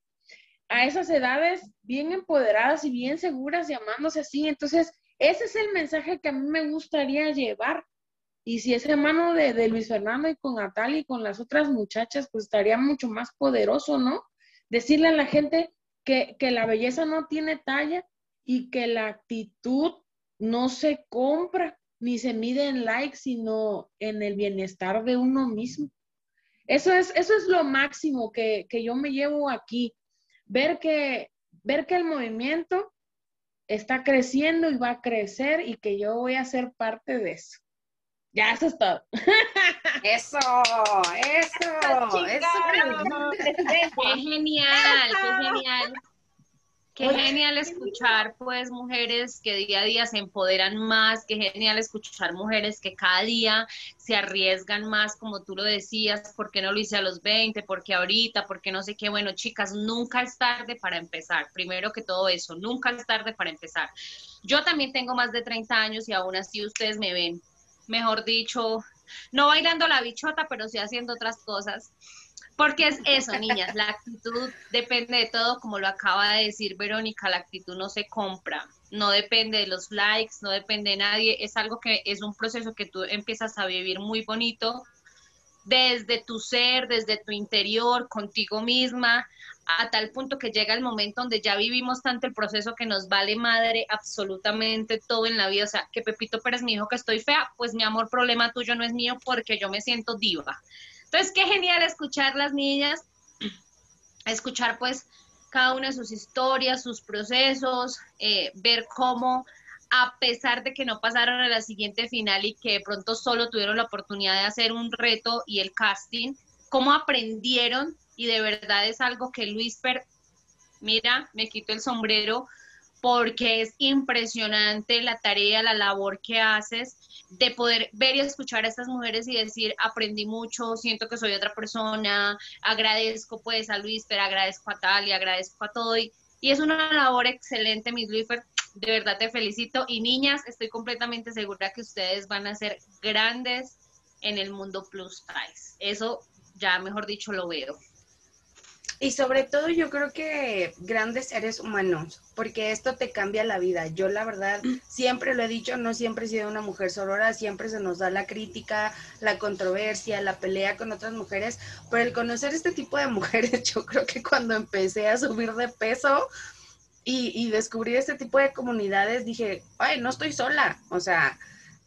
a esas edades bien empoderadas y bien seguras y amándose así. Entonces, ese es el mensaje que a mí me gustaría llevar. Y si ese mano de, de Luis Fernando y con Natalia y con las otras muchachas, pues estaría mucho más poderoso, ¿no? Decirle a la gente que, que la belleza no tiene talla y que la actitud no se compra ni se mide en likes, sino en el bienestar de uno mismo. Eso es, eso es lo máximo que, que yo me llevo aquí. Ver que, ver que el movimiento está creciendo y va a crecer y que yo voy a ser parte de eso. Ya, eso es todo. *laughs* Eso, eso, eso. Qué genial, qué genial. Qué genial escuchar, pues, mujeres que día a día se empoderan más, qué genial escuchar mujeres que cada día se arriesgan más, como tú lo decías, ¿por qué no lo hice a los 20? ¿Por qué ahorita? ¿Por qué no sé qué? Bueno, chicas, nunca es tarde para empezar. Primero que todo eso, nunca es tarde para empezar. Yo también tengo más de 30 años y aún así ustedes me ven, mejor dicho, no bailando la bichota, pero sí haciendo otras cosas. Porque es eso, niñas, la actitud depende de todo, como lo acaba de decir Verónica, la actitud no se compra, no depende de los likes, no depende de nadie, es algo que es un proceso que tú empiezas a vivir muy bonito desde tu ser, desde tu interior, contigo misma, a tal punto que llega el momento donde ya vivimos tanto el proceso que nos vale madre absolutamente todo en la vida. O sea, que Pepito Pérez me dijo que estoy fea, pues mi amor, problema tuyo no es mío porque yo me siento diva. Entonces, qué genial escuchar las niñas, escuchar pues cada una de sus historias, sus procesos, eh, ver cómo a pesar de que no pasaron a la siguiente final y que de pronto solo tuvieron la oportunidad de hacer un reto y el casting, cómo aprendieron y de verdad es algo que Luis Per, mira, me quito el sombrero porque es impresionante la tarea, la labor que haces de poder ver y escuchar a estas mujeres y decir, aprendí mucho, siento que soy otra persona, agradezco pues a Luis, pero agradezco a Talia, agradezco a todo. Y, es una labor excelente, Miss Luisfer, de verdad te felicito. Y niñas, estoy completamente segura que ustedes van a ser grandes en el mundo plus size. Eso ya, mejor dicho, lo veo. Y sobre todo yo creo que grandes seres humanos, porque esto te cambia la vida. Yo la verdad siempre lo he dicho, no siempre he sido una mujer sorora, siempre se nos da la crítica, la controversia, la pelea con otras mujeres, pero el conocer este tipo de mujeres, *laughs* yo creo que cuando empecé a subir de peso y, y descubrir este tipo de comunidades, dije, ay, no estoy sola, o sea,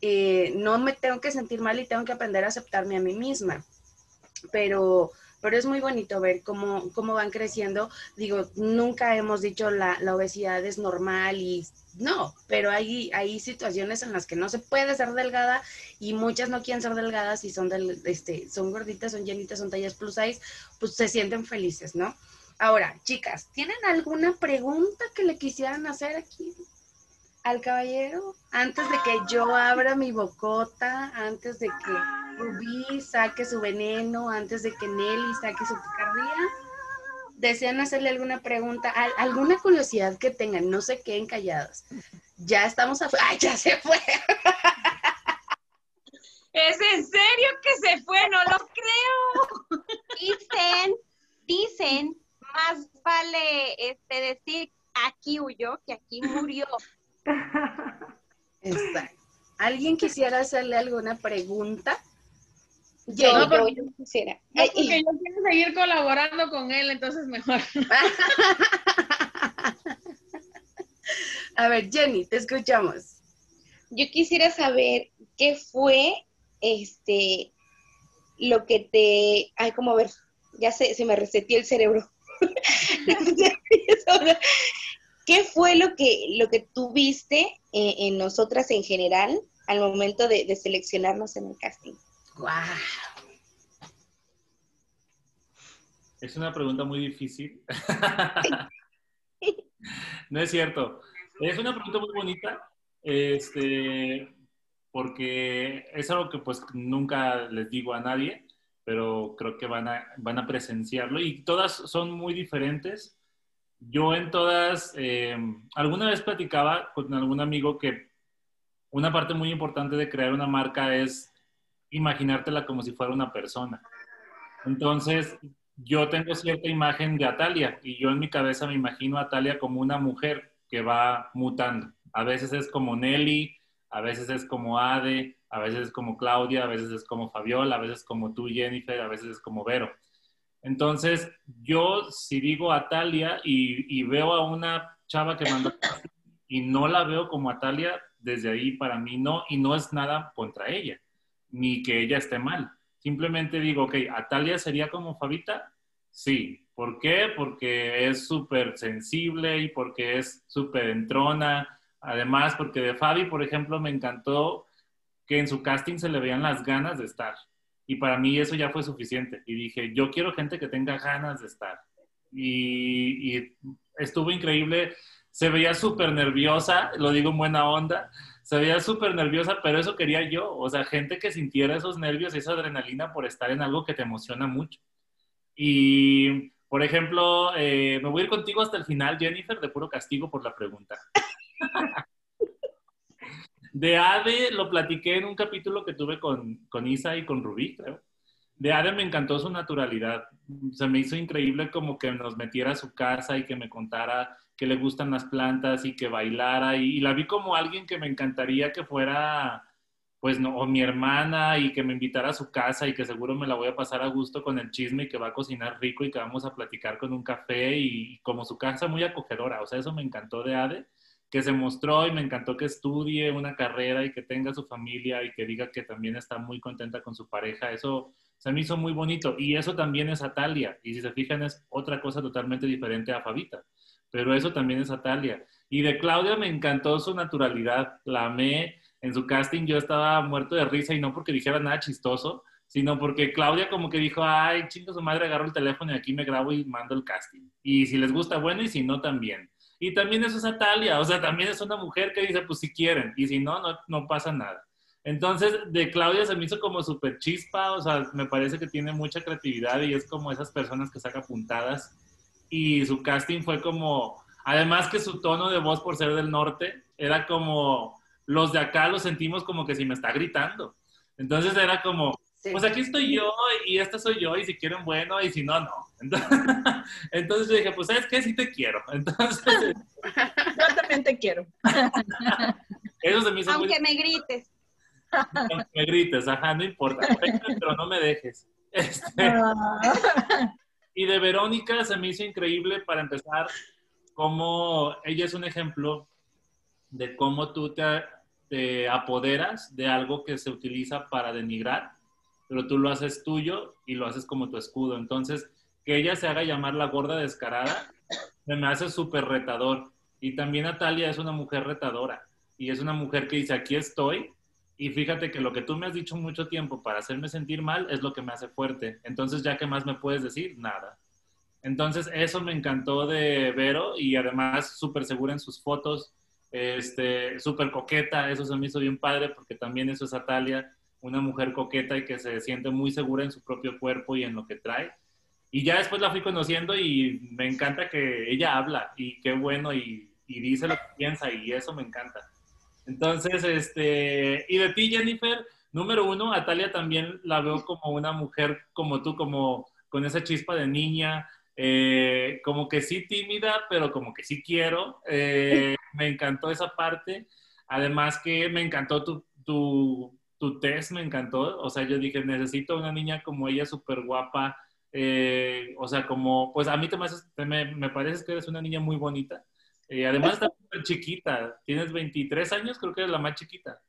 eh, no me tengo que sentir mal y tengo que aprender a aceptarme a mí misma. Pero pero es muy bonito ver cómo, cómo van creciendo. Digo, nunca hemos dicho la, la obesidad es normal y no, pero hay, hay situaciones en las que no se puede ser delgada y muchas no quieren ser delgadas y son, del, este, son gorditas, son llenitas, son tallas plus size, pues se sienten felices, ¿no? Ahora, chicas, ¿tienen alguna pregunta que le quisieran hacer aquí al caballero? Antes de que yo abra mi bocota, antes de que Rubí saque su veneno antes de que Nelly saque su picardía. ¿Desean hacerle alguna pregunta? ¿Alguna curiosidad que tengan? No se queden calladas. Ya estamos afuera. ¡Ay, ya se fue! *laughs* ¿Es en serio que se fue? No lo creo. Dicen, dicen, más vale este decir aquí huyó que aquí murió. Exacto. ¿Alguien quisiera hacerle alguna pregunta? Yo, yo, quisiera. porque yo quiero seguir colaborando con él, entonces mejor. *laughs* A ver, Jenny, te escuchamos. Yo quisiera saber qué fue este lo que te. Ay, como ver, ya se, se me reseteó el cerebro. *laughs* ¿Qué fue lo que, lo que tú viste eh, en nosotras en general al momento de, de seleccionarnos en el casting? Es una pregunta muy difícil. *laughs* no es cierto. Es una pregunta muy bonita, este, porque es algo que pues nunca les digo a nadie, pero creo que van a, van a presenciarlo y todas son muy diferentes. Yo en todas, eh, alguna vez platicaba con algún amigo que una parte muy importante de crear una marca es imaginártela como si fuera una persona. Entonces, yo tengo cierta imagen de Atalia y yo en mi cabeza me imagino a Atalia como una mujer que va mutando. A veces es como Nelly, a veces es como Ade, a veces es como Claudia, a veces es como Fabiola, a veces como tú Jennifer, a veces es como Vero. Entonces, yo si digo Atalia y, y veo a una chava que mandó y no la veo como Atalia, desde ahí para mí no, y no es nada contra ella ni que ella esté mal. Simplemente digo, ok, Atalia sería como Fabita Sí. ¿Por qué? Porque es súper sensible y porque es súper entrona. Además, porque de Fabi, por ejemplo, me encantó que en su casting se le veían las ganas de estar. Y para mí eso ya fue suficiente. Y dije, yo quiero gente que tenga ganas de estar. Y, y estuvo increíble. Se veía súper nerviosa, lo digo en buena onda. Se veía súper nerviosa, pero eso quería yo. O sea, gente que sintiera esos nervios esa adrenalina por estar en algo que te emociona mucho. Y, por ejemplo, eh, me voy a ir contigo hasta el final, Jennifer, de puro castigo por la pregunta. *laughs* De Ade lo platiqué en un capítulo que tuve con, con Isa y con Rubí, creo. De Ade me encantó su naturalidad. Se me hizo increíble como que nos metiera a su casa y que me contara que le gustan las plantas y que bailara. Y, la vi como alguien que me encantaría que fuera, pues, no, o mi hermana y que me invitara a su casa y que seguro me la voy a pasar a gusto con el chisme y que va a cocinar rico y que vamos a platicar con un café y, y como su casa muy acogedora. O sea, eso me encantó de Ade que se mostró y me encantó que estudie una carrera y que tenga su familia y que diga que también está muy contenta con su pareja. Eso se me hizo muy bonito. Y eso también es Atalia. Y si se fijan, es otra cosa totalmente diferente a Fabita. Pero eso también es Atalia. Y de Claudia me encantó su naturalidad. La amé. En su casting yo estaba muerto de risa y no porque dijera nada chistoso, sino porque Claudia como que dijo, ay, chingo su madre, agarro el teléfono y aquí me grabo y mando el casting. Y si les gusta, bueno, y si no, también. Y también eso es Atalia, o sea, también es una mujer que dice, pues si quieren, y si no, no, no pasa nada. Entonces, de Claudia se me hizo como súper chispa, o sea, me parece que tiene mucha creatividad y es como esas personas que saca puntadas. Y su casting fue como, además que su tono de voz por ser del norte, era como, los de acá lo sentimos como que si me está gritando. Entonces era como, pues aquí estoy yo y esta soy yo y si quieren bueno y si no, no. Entonces, *laughs* entonces yo dije, pues ¿sabes qué? Sí te quiero. *laughs* Entonces... *laughs* Yo también te quiero. Eso se me hizo Aunque muy... me grites. Aunque me grites, ajá, no importa. Pero no me dejes. Este... Ah. Y de Verónica se me hizo increíble para empezar, como ella es un ejemplo de cómo tú te, te apoderas de algo que se utiliza para denigrar pero tú lo haces tuyo y lo haces como tu escudo. Entonces, que ella se haga llamar la gorda descarada, me hace súper retador. Y también Natalia es una mujer retadora y es una mujer que dice, aquí estoy. Y fíjate que lo que tú me has dicho mucho tiempo para hacerme sentir mal es lo que me hace fuerte. Entonces, ¿ya qué más me puedes decir? Nada. Entonces, eso me encantó de Vero y además súper segura en sus fotos, este, súper coqueta, eso se me hizo bien padre porque también eso es Natalia una mujer coqueta y que se siente muy segura en su propio cuerpo y en lo que trae. Y ya después la fui conociendo y me encanta que ella habla y qué bueno y, y dice lo que piensa y eso me encanta. Entonces, este, y de ti, Jennifer, número uno, Atalia también la veo como una mujer como tú, como con esa chispa de niña, eh, como que sí tímida, pero como que sí quiero. Eh, me encantó esa parte. Además que me encantó tu, tu tu test me encantó, o sea, yo dije, necesito una niña como ella, súper guapa, eh, o sea, como, pues a mí te me, me parece que eres una niña muy bonita, eh, además estás súper chiquita, tienes 23 años, creo que eres la más chiquita.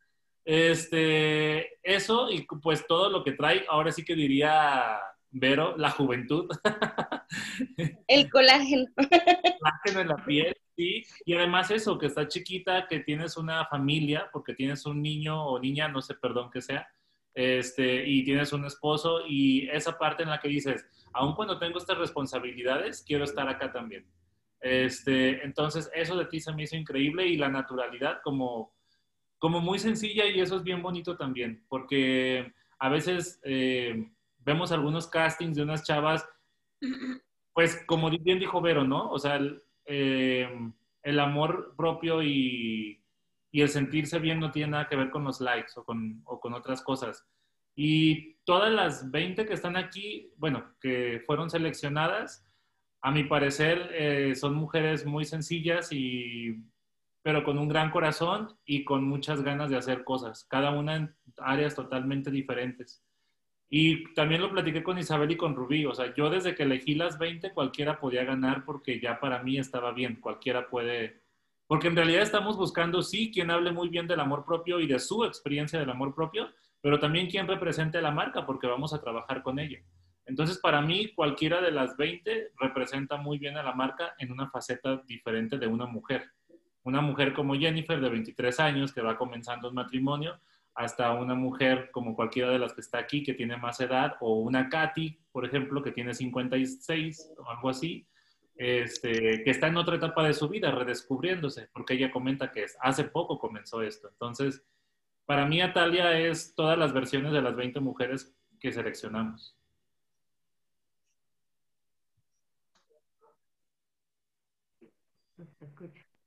Este, eso y pues todo lo que trae, ahora sí que diría Vero, la juventud. *laughs* El colágeno. El colágeno en la piel, sí. Y además eso, que está chiquita, que tienes una familia, porque tienes un niño o niña, no sé, perdón que sea, este, y tienes un esposo, y esa parte en la que dices, aun cuando tengo estas responsabilidades, quiero estar acá también. Este, entonces, eso de ti se me hizo increíble y la naturalidad como, como muy sencilla y eso es bien bonito también, porque a veces... Eh, vemos algunos castings de unas chavas, pues como bien dijo Vero, ¿no? O sea, el, eh, el amor propio y, y, el sentirse bien no tiene nada que ver con los likes o con, o con otras cosas. Y todas las 20 que están aquí, bueno, que fueron seleccionadas, a mi parecer eh, son mujeres muy sencillas y pero con un gran corazón y con muchas ganas de hacer cosas, cada una en áreas totalmente diferentes. Y también lo platiqué con Isabel y con Rubí. O sea, yo desde que elegí las 20, cualquiera podía ganar porque ya para mí estaba bien. Cualquiera puede. Porque en realidad estamos buscando, sí, quien hable muy bien del amor propio y de su experiencia del amor propio, pero también quien represente la marca porque vamos a trabajar con ella. Entonces, para mí, cualquiera de las 20 representa muy bien a la marca en una faceta diferente de una mujer. Una mujer como Jennifer, de 23 años, que va comenzando un matrimonio, hasta una mujer como cualquiera de las que está aquí, que tiene más edad, o una Katy, por ejemplo, que tiene 56 o algo así, este, que está en otra etapa de su vida, redescubriéndose, porque ella comenta que hace poco comenzó esto. Entonces, para mí Atalia es todas las versiones de las 20 mujeres que seleccionamos.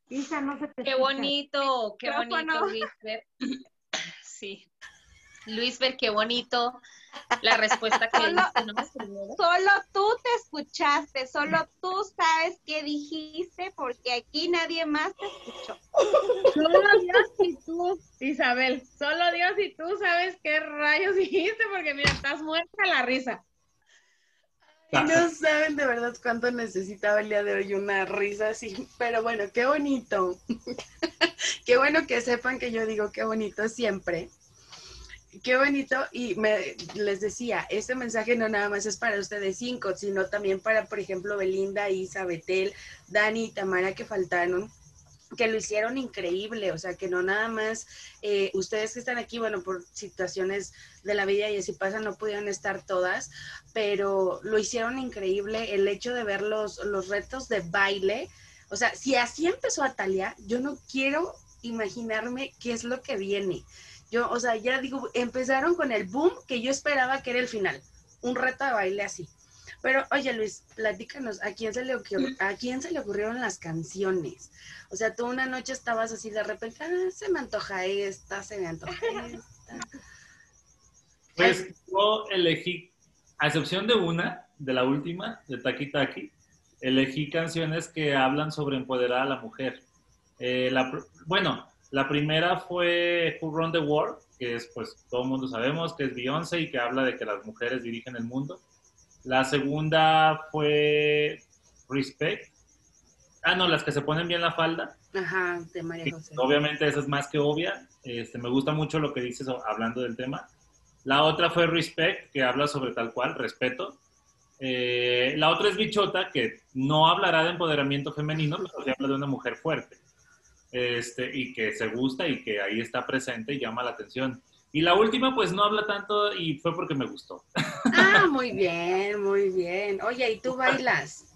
Isa, no se te Qué escucha. bonito, qué bonito. Sí. Luisfer, qué bonito la respuesta que Solo-. Solo tú te escuchaste, solo tú sabes qué dijiste, porque aquí nadie más te escuchó. Solo Dios y tú, Isabel, solo Dios y tú sabes qué rayos *laughs* dijiste, porque mira, estás muerta la risa. No saben de verdad cuánto necesitaba el día de hoy una risa así, pero bueno, qué bonito. *laughs* qué bueno que sepan que yo digo qué bonito siempre. Qué bonito. Y me, les decía, este mensaje no nada más es para ustedes cinco, sino también para, por ejemplo, Belinda, Isa, Betel, Dani y Tamara que faltaron que lo hicieron increíble, o sea, que no nada más eh, ustedes que están aquí, bueno, por situaciones de la vida y así pasa, no pudieron estar todas, pero lo hicieron increíble, el hecho de ver los, los retos de baile, o sea, si así empezó Atalia, yo no quiero imaginarme qué es lo que viene. Yo, o sea, ya digo, empezaron con el boom que yo esperaba que era el final, un reto de baile así. Pero, oye Luis, platícanos, ¿a quién se le ocurrió, a quién se le ocurrieron las canciones? O sea, tú una noche estabas así de repente, ah, se me antoja esta, se me antoja *laughs* esta. Pues yo elegí, a excepción de una, de la última, de Taki Taki, elegí canciones que hablan sobre empoderar a la mujer. Eh, la pr- bueno, la primera fue Who Run the World, que es, pues, todo el mundo sabemos que es Beyoncé y que habla de que las mujeres dirigen el mundo. La segunda fue Respect. Ah, no, las que se ponen bien la falda. Ajá, de María José. Obviamente esa es más que obvia. Este, me gusta mucho lo que dices hablando del tema. La otra fue Respect, que habla sobre tal cual, respeto. Eh, la otra es Bichota, que no hablará de empoderamiento femenino, pero sí habla de una mujer fuerte. Este, y que se gusta y que ahí está presente y llama la atención. Y la última, pues no habla tanto y fue porque me gustó. Ah, *laughs* muy bien, muy bien. Oye, ¿y tú bailas?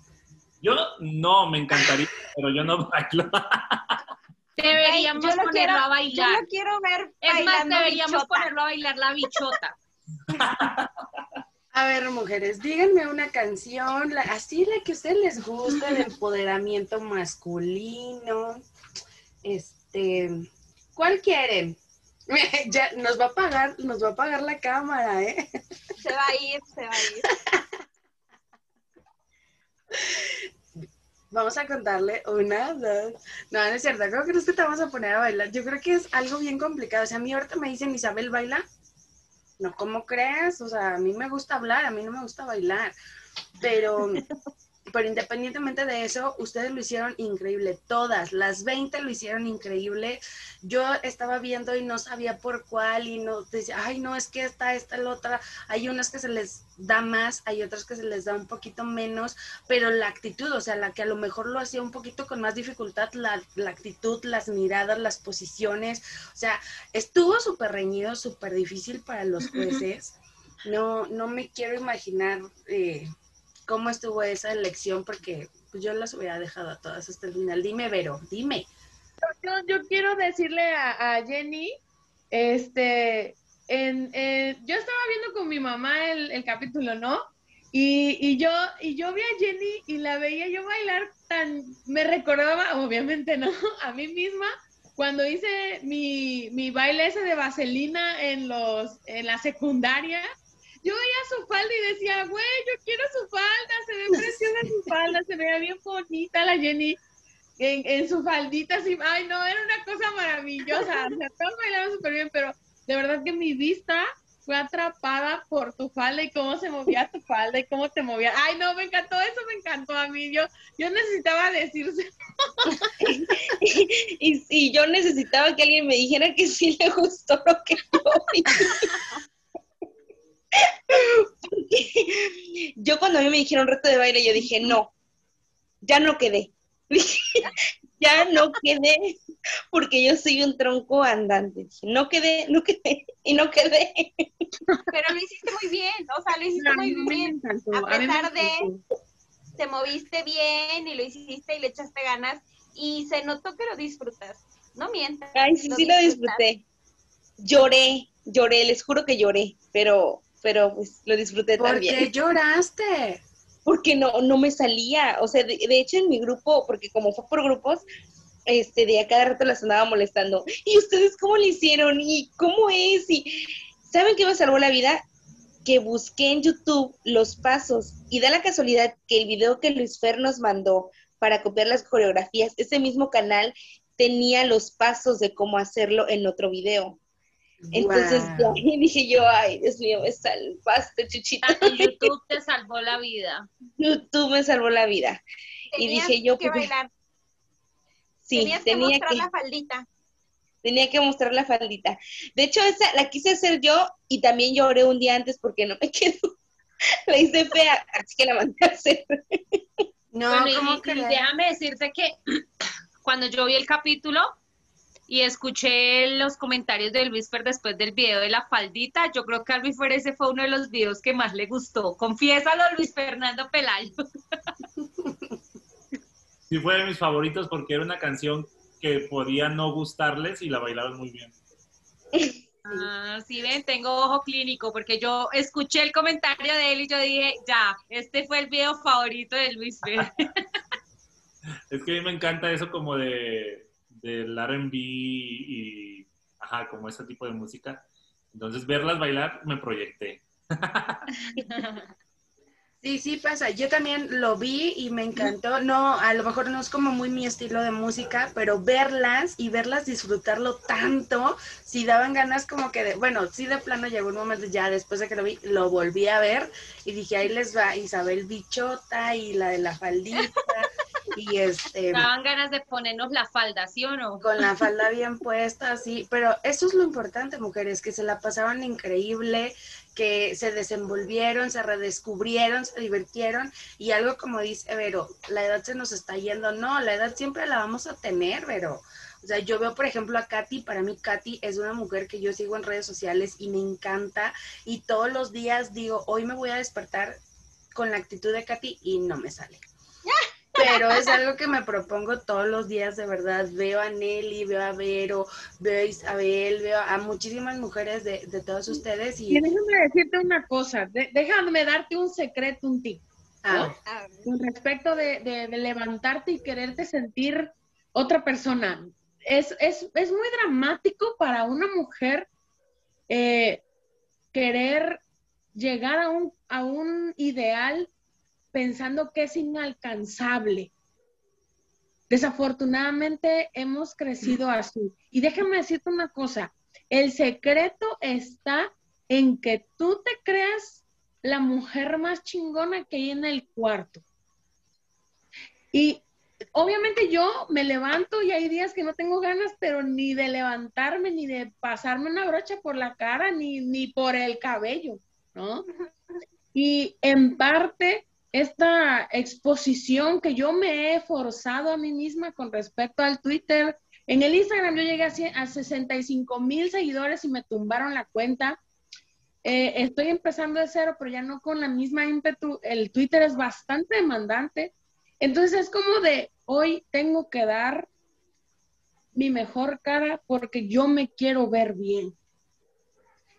Yo no, me encantaría, pero yo no bailo. *laughs* Deberíamos Yo lo ponerlo quiero- a Yo bailar. lo quiero ver Es más, deberíamos bichota. ponerlo a bailar la bichota. *laughs* A ver, mujeres, díganme una canción, la- así la que a ustedes les guste, de empoderamiento masculino. Este, ¿cuál quieren? *laughs* ya nos va a pagar, nos va a pagar la cámara, ¿eh? Se va a ir, se va a ir. *laughs* Vamos a contarle una, dos. No, no es cierto. ¿Cómo crees que te vamos a poner a bailar? Yo creo que es algo bien complicado. O sea, a mí ahorita me dicen, Isabel, baila. No, ¿cómo crees? O sea, a mí me gusta hablar, a mí no me gusta bailar. Pero, pero independientemente de eso, ustedes lo hicieron increíble. Todas, las 20 lo hicieron increíble. Yo estaba viendo y no sabía por cuál y no decía, ay, no, es que esta, esta, la otra. Hay unas que se les da más, hay otras que se les da un poquito menos, pero la actitud, o sea, la que a lo mejor lo hacía un poquito con más dificultad, la, la actitud, las miradas, las posiciones, o sea, estuvo súper reñido, súper difícil para los jueces. No, no me quiero imaginar eh, cómo estuvo esa elección porque pues, yo las hubiera dejado a todas hasta el final. Dime, Vero, dime. Yo, yo quiero decirle a, Jenny, este, en, eh, yo estaba viendo con mi mamá el, el capítulo, ¿no? Y, y yo y yo vi a Jenny y la veía yo bailar tan, me recordaba, obviamente no, *laughs* a mí misma, cuando hice mi, mi baile ese de vaselina en los, en la secundaria, yo veía su falda y decía, güey, yo quiero su falda, se ve preciosa su *laughs* falda, se veía bien bonita la Jenny en, en su faldita así, ay no, era una cosa maravillosa, o sea, todos bailaban súper bien, pero de verdad que mi vista fue atrapada por tu falda y cómo se movía tu falda y cómo te movía. Ay, no, me encantó, eso me encantó a mí. Yo, yo necesitaba decirse. *laughs* y, y yo necesitaba que alguien me dijera que sí le gustó lo que yo vi. *laughs* yo cuando a mí me dijeron reto de baile, yo dije, no, ya no quedé. *laughs* ya no quedé, porque yo soy un tronco andante. Dije, no quedé, no quedé, y no quedé. Pero lo hiciste muy bien, o sea, lo hiciste muy bien. A pesar de, te moviste bien y lo hiciste y le echaste ganas y se notó que lo disfrutas. No mientas. Ay, sí, sí lo disfruté. Lloré, lloré, les juro que lloré, pero, pero pues lo disfruté también. ¿Por qué lloraste? Porque no, no me salía. O sea, de, hecho en mi grupo, porque como fue por grupos, este, de a cada rato las andaba molestando. ¿Y ustedes cómo le hicieron? ¿Y cómo es? ¿Y saben qué me salvó la vida? Que busqué en YouTube los pasos y da la casualidad que el video que Luis Fer nos mandó para copiar las coreografías, ese mismo canal tenía los pasos de cómo hacerlo en otro video. Entonces *laughs* dije yo, ay, Dios mío, me salvaste, chuchita. *laughs* YouTube te salvó la vida. YouTube me salvó la vida. y dije yo, que pues, bailar. Sí, Tenías tenía que mostrar la faldita. Tenía que mostrar la faldita. De hecho, esa la quise hacer yo y también lloré un día antes porque no me *laughs* quedó. la hice fea, así que la mandé a hacer. No, bueno, y, déjame decirte que *clears throat* cuando yo vi el capítulo, y escuché los comentarios de Luis Fer después del video de la faldita. Yo creo que a Luis Fer ese fue uno de los videos que más le gustó. Confiésalo, Luis Fernando Pelayo. Sí, fue de mis favoritos porque era una canción que podía no gustarles y la bailaron muy bien. Ah, sí, ven, tengo ojo clínico porque yo escuché el comentario de él y yo dije, ya, este fue el video favorito de Luis Fer. *laughs* es que a mí me encanta eso como de del RB y, ajá, como ese tipo de música. Entonces, verlas bailar, me proyecté. *laughs* Sí, sí pasa. Yo también lo vi y me encantó. No, a lo mejor no es como muy mi estilo de música, pero verlas y verlas disfrutarlo tanto, si daban ganas como que de, bueno, sí de plano llegó un momento ya después de que lo vi, lo volví a ver y dije, ahí les va Isabel Bichota y la de la faldita y este... Daban ganas de ponernos la falda, ¿sí o no? Con la falda bien puesta, sí, pero eso es lo importante, mujeres, que se la pasaban increíble, que se desenvolvieron, se redescubrieron, se divirtieron y algo como dice Vero, la edad se nos está yendo, no, la edad siempre la vamos a tener, Vero. O sea, yo veo, por ejemplo, a Katy, para mí Katy es una mujer que yo sigo en redes sociales y me encanta y todos los días digo, hoy me voy a despertar con la actitud de Katy y no me sale *laughs* pero es algo que me propongo todos los días, de verdad. Veo a Nelly, veo a Vero, veo a Isabel, veo a muchísimas mujeres de, todos ustedes. Y... déjame decirte una cosa, déjame darte un secreto, un tip. Ah. Con respecto de, levantarte y quererte sentir otra persona. Es, muy dramático para una mujer eh, querer llegar a un, a un ideal pensando que es inalcanzable. Desafortunadamente hemos crecido así. Y déjame decirte una cosa, el secreto está en que tú te creas la mujer más chingona que hay en el cuarto. Y obviamente yo me levanto y hay días que no tengo ganas, pero ni de levantarme, ni de pasarme una brocha por la cara, ni, ni por el cabello, ¿no? Y en parte esta exposición que yo me he forzado a mí misma con respecto al Twitter. En el Instagram yo llegué a, 65 mil seguidores y me tumbaron la cuenta. Eh, estoy empezando de cero, pero ya no con la misma ímpetu. El Twitter es bastante demandante. Entonces es como de, hoy tengo que dar mi mejor cara porque yo me quiero ver bien.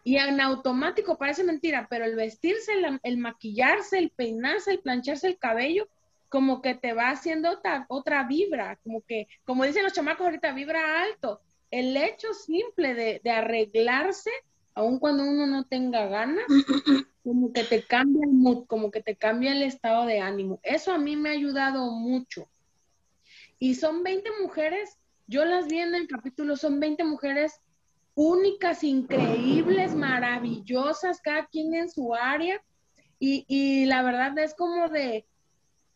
Y en automático parece mentira, pero el vestirse, el, maquillarse, el peinarse, el plancharse el cabello, como que te va haciendo otra, otra vibra, como que, como dicen los chamacos ahorita, vibra alto. El hecho simple de, de arreglarse, aun cuando uno no tenga ganas, *clears throat* como que te cambia el mood, como que te cambia el estado de ánimo. Eso a mí me ha ayudado mucho. Y son 20 mujeres, yo las vi en el capítulo, son 20 mujeres únicas, increíbles, maravillosas, cada quien en su área. Y, la verdad es como de,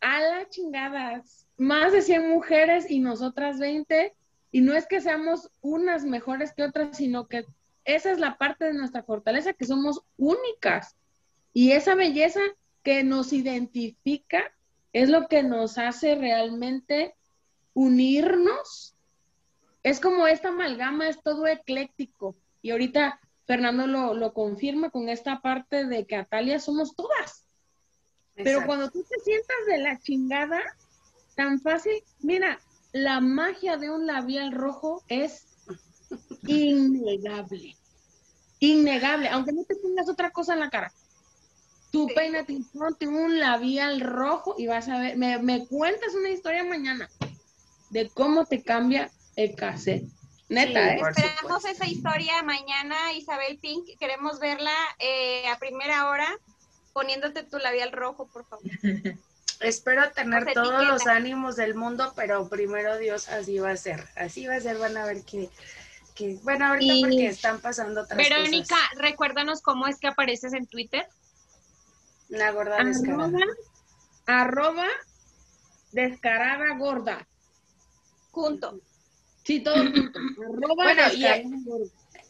a la chingadas, más de 100 mujeres y nosotras 20. Y no es que seamos unas mejores que otras, sino que esa es la parte de nuestra fortaleza, que somos únicas. Y esa belleza que nos identifica es lo que nos hace realmente unirnos. Es como esta amalgama, es todo ecléctico. Y ahorita Fernando lo, lo confirma con esta parte de que Atalia somos todas. Pero cuando tú te sientas de la chingada, tan fácil, mira, la magia de un labial rojo es *laughs* innegable. Innegable, aunque no te pongas otra cosa en la cara. Tú peínate y ponte un labial rojo y vas a ver, me, me cuentas una historia mañana de cómo te cambia el cassette. Neta, Sí, ¿eh? Esperamos esa historia mañana, Isabel Pink. Queremos verla eh, a primera hora poniéndote tu labial rojo, por favor. *laughs* Espero tener todos los ánimos del mundo, pero primero Dios, así va a ser. Así va a ser, van a ver que, que bueno, ahorita Y- porque están pasando otras Verónica, cosas. recuérdanos cómo es que apareces en Twitter. La gorda descarada. Arroba, arroba descarada gorda. Junto. Sí, todo junto. *clears throat* Bueno, y-.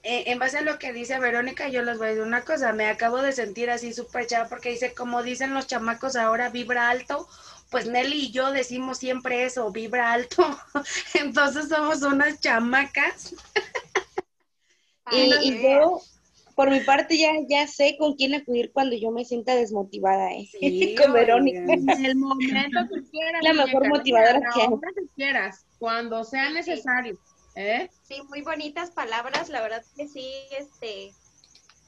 Eh, en base a lo que dice Verónica, yo les voy a decir una cosa, me acabo de sentir así súper chava porque dice, como dicen los chamacos ahora, vibra alto, pues Nelly y yo decimos siempre eso, vibra alto, *laughs* entonces somos unas chamacas. Y, y yo, por mi parte, ya, ya sé con quién acudir cuando yo me sienta desmotivada, ¿eh? Sí, *laughs* con Verónica. oigan. El momento que quieras. La mejor muñeca, motivadora la que hay. que quieras, cuando sea necesario. ¿eh? Sí, muy bonitas palabras, la verdad que sí, este,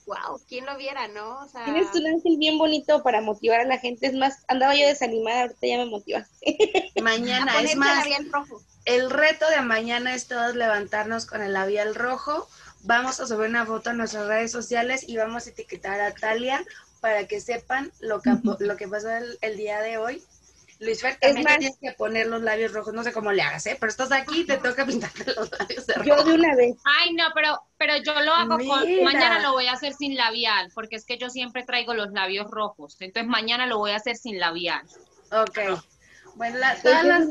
wow, quién lo viera, ¿no? O sea, Tienes un ángel bien bonito para motivar a la gente. Es más, andaba yo desanimada, ahorita ya me motivaste. Mañana, es más, labial rojo. el reto de mañana es todos levantarnos con el labial rojo, vamos a subir una foto a nuestras redes sociales y vamos a etiquetar a Talia para que sepan lo que, lo que pasó el, el día de hoy. Luis Fer, también más- tienes que poner los labios rojos, no sé cómo le hagas, ¿eh? Pero estás aquí y te toca pintarte los labios de rojo. Yo de una vez. Ay, no, pero, pero yo lo hago con, Mira. mañana lo voy a hacer sin labial, porque es que yo siempre traigo los labios rojos. Entonces mañana lo voy a hacer sin labial. Ok. Bueno, la- todas las...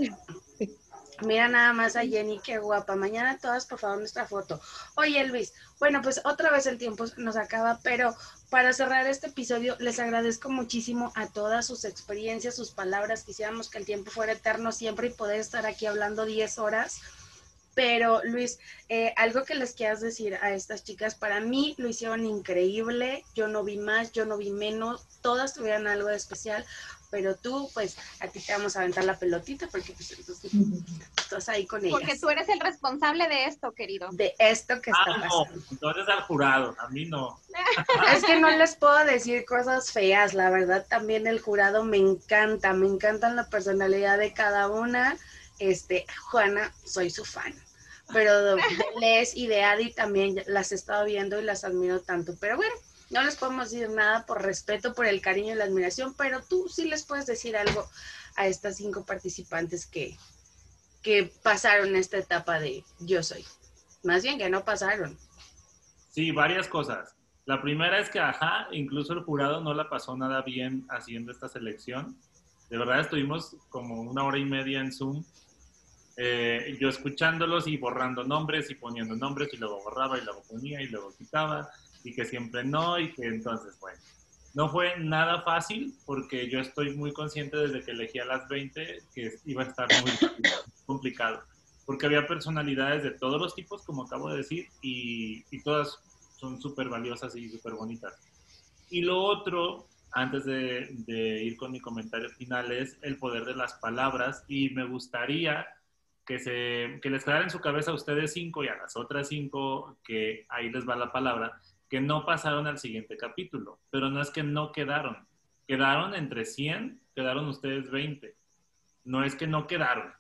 Mira nada más a Jenny, qué guapa. Mañana todas, por favor, nuestra foto. Oye, Luis, bueno, pues otra vez el tiempo nos acaba, pero para cerrar este episodio, les agradezco muchísimo a todas sus experiencias, sus palabras. Quisiéramos que el tiempo fuera eterno siempre y poder estar aquí hablando 10 horas. Pero, Luis, eh, algo que les quieras decir a estas chicas, para mí lo hicieron increíble. Yo no vi más, yo no vi menos. Todas tuvieron algo de especial pero tú, pues, a ti te vamos a aventar la pelotita porque pues, entonces, estás ahí con ellas. Porque tú eres el responsable de esto, querido. De esto que está Ah, no, pasando. entonces al jurado, a mí no. *laughs* Es que no les puedo decir cosas feas, la verdad también el jurado me encanta, me encantan la personalidad de cada una. Este, Juana, soy su fan. Pero *laughs* de Les y de Adi también las he estado viendo y las admiro tanto. Pero bueno, no les podemos decir nada por respeto, por el cariño y la admiración, pero tú sí les puedes decir algo a estas cinco participantes que, que pasaron esta etapa de yo soy. Más bien que no pasaron. Sí, varias cosas. La primera es que, ajá, incluso el jurado no la pasó nada bien haciendo esta selección. De verdad estuvimos como una hora y media en Zoom, eh, yo escuchándolos y borrando nombres y poniendo nombres y luego borraba y luego ponía y luego quitaba y que siempre no y que entonces, bueno, no fue nada fácil porque yo estoy muy consciente desde que elegí a las 20 que iba a estar muy *coughs* complicado porque había personalidades de todos los tipos, como acabo de decir, y, y todas son súper valiosas y súper bonitas. Y lo otro, antes de, de, ir con mi comentario final, es el poder de las palabras y me gustaría que, se, que les quedara en su cabeza a ustedes cinco y a las otras cinco, que ahí les va la palabra, que no pasaron al siguiente capítulo, pero no es que no quedaron, quedaron entre 100, quedaron ustedes 20, no es que no quedaron,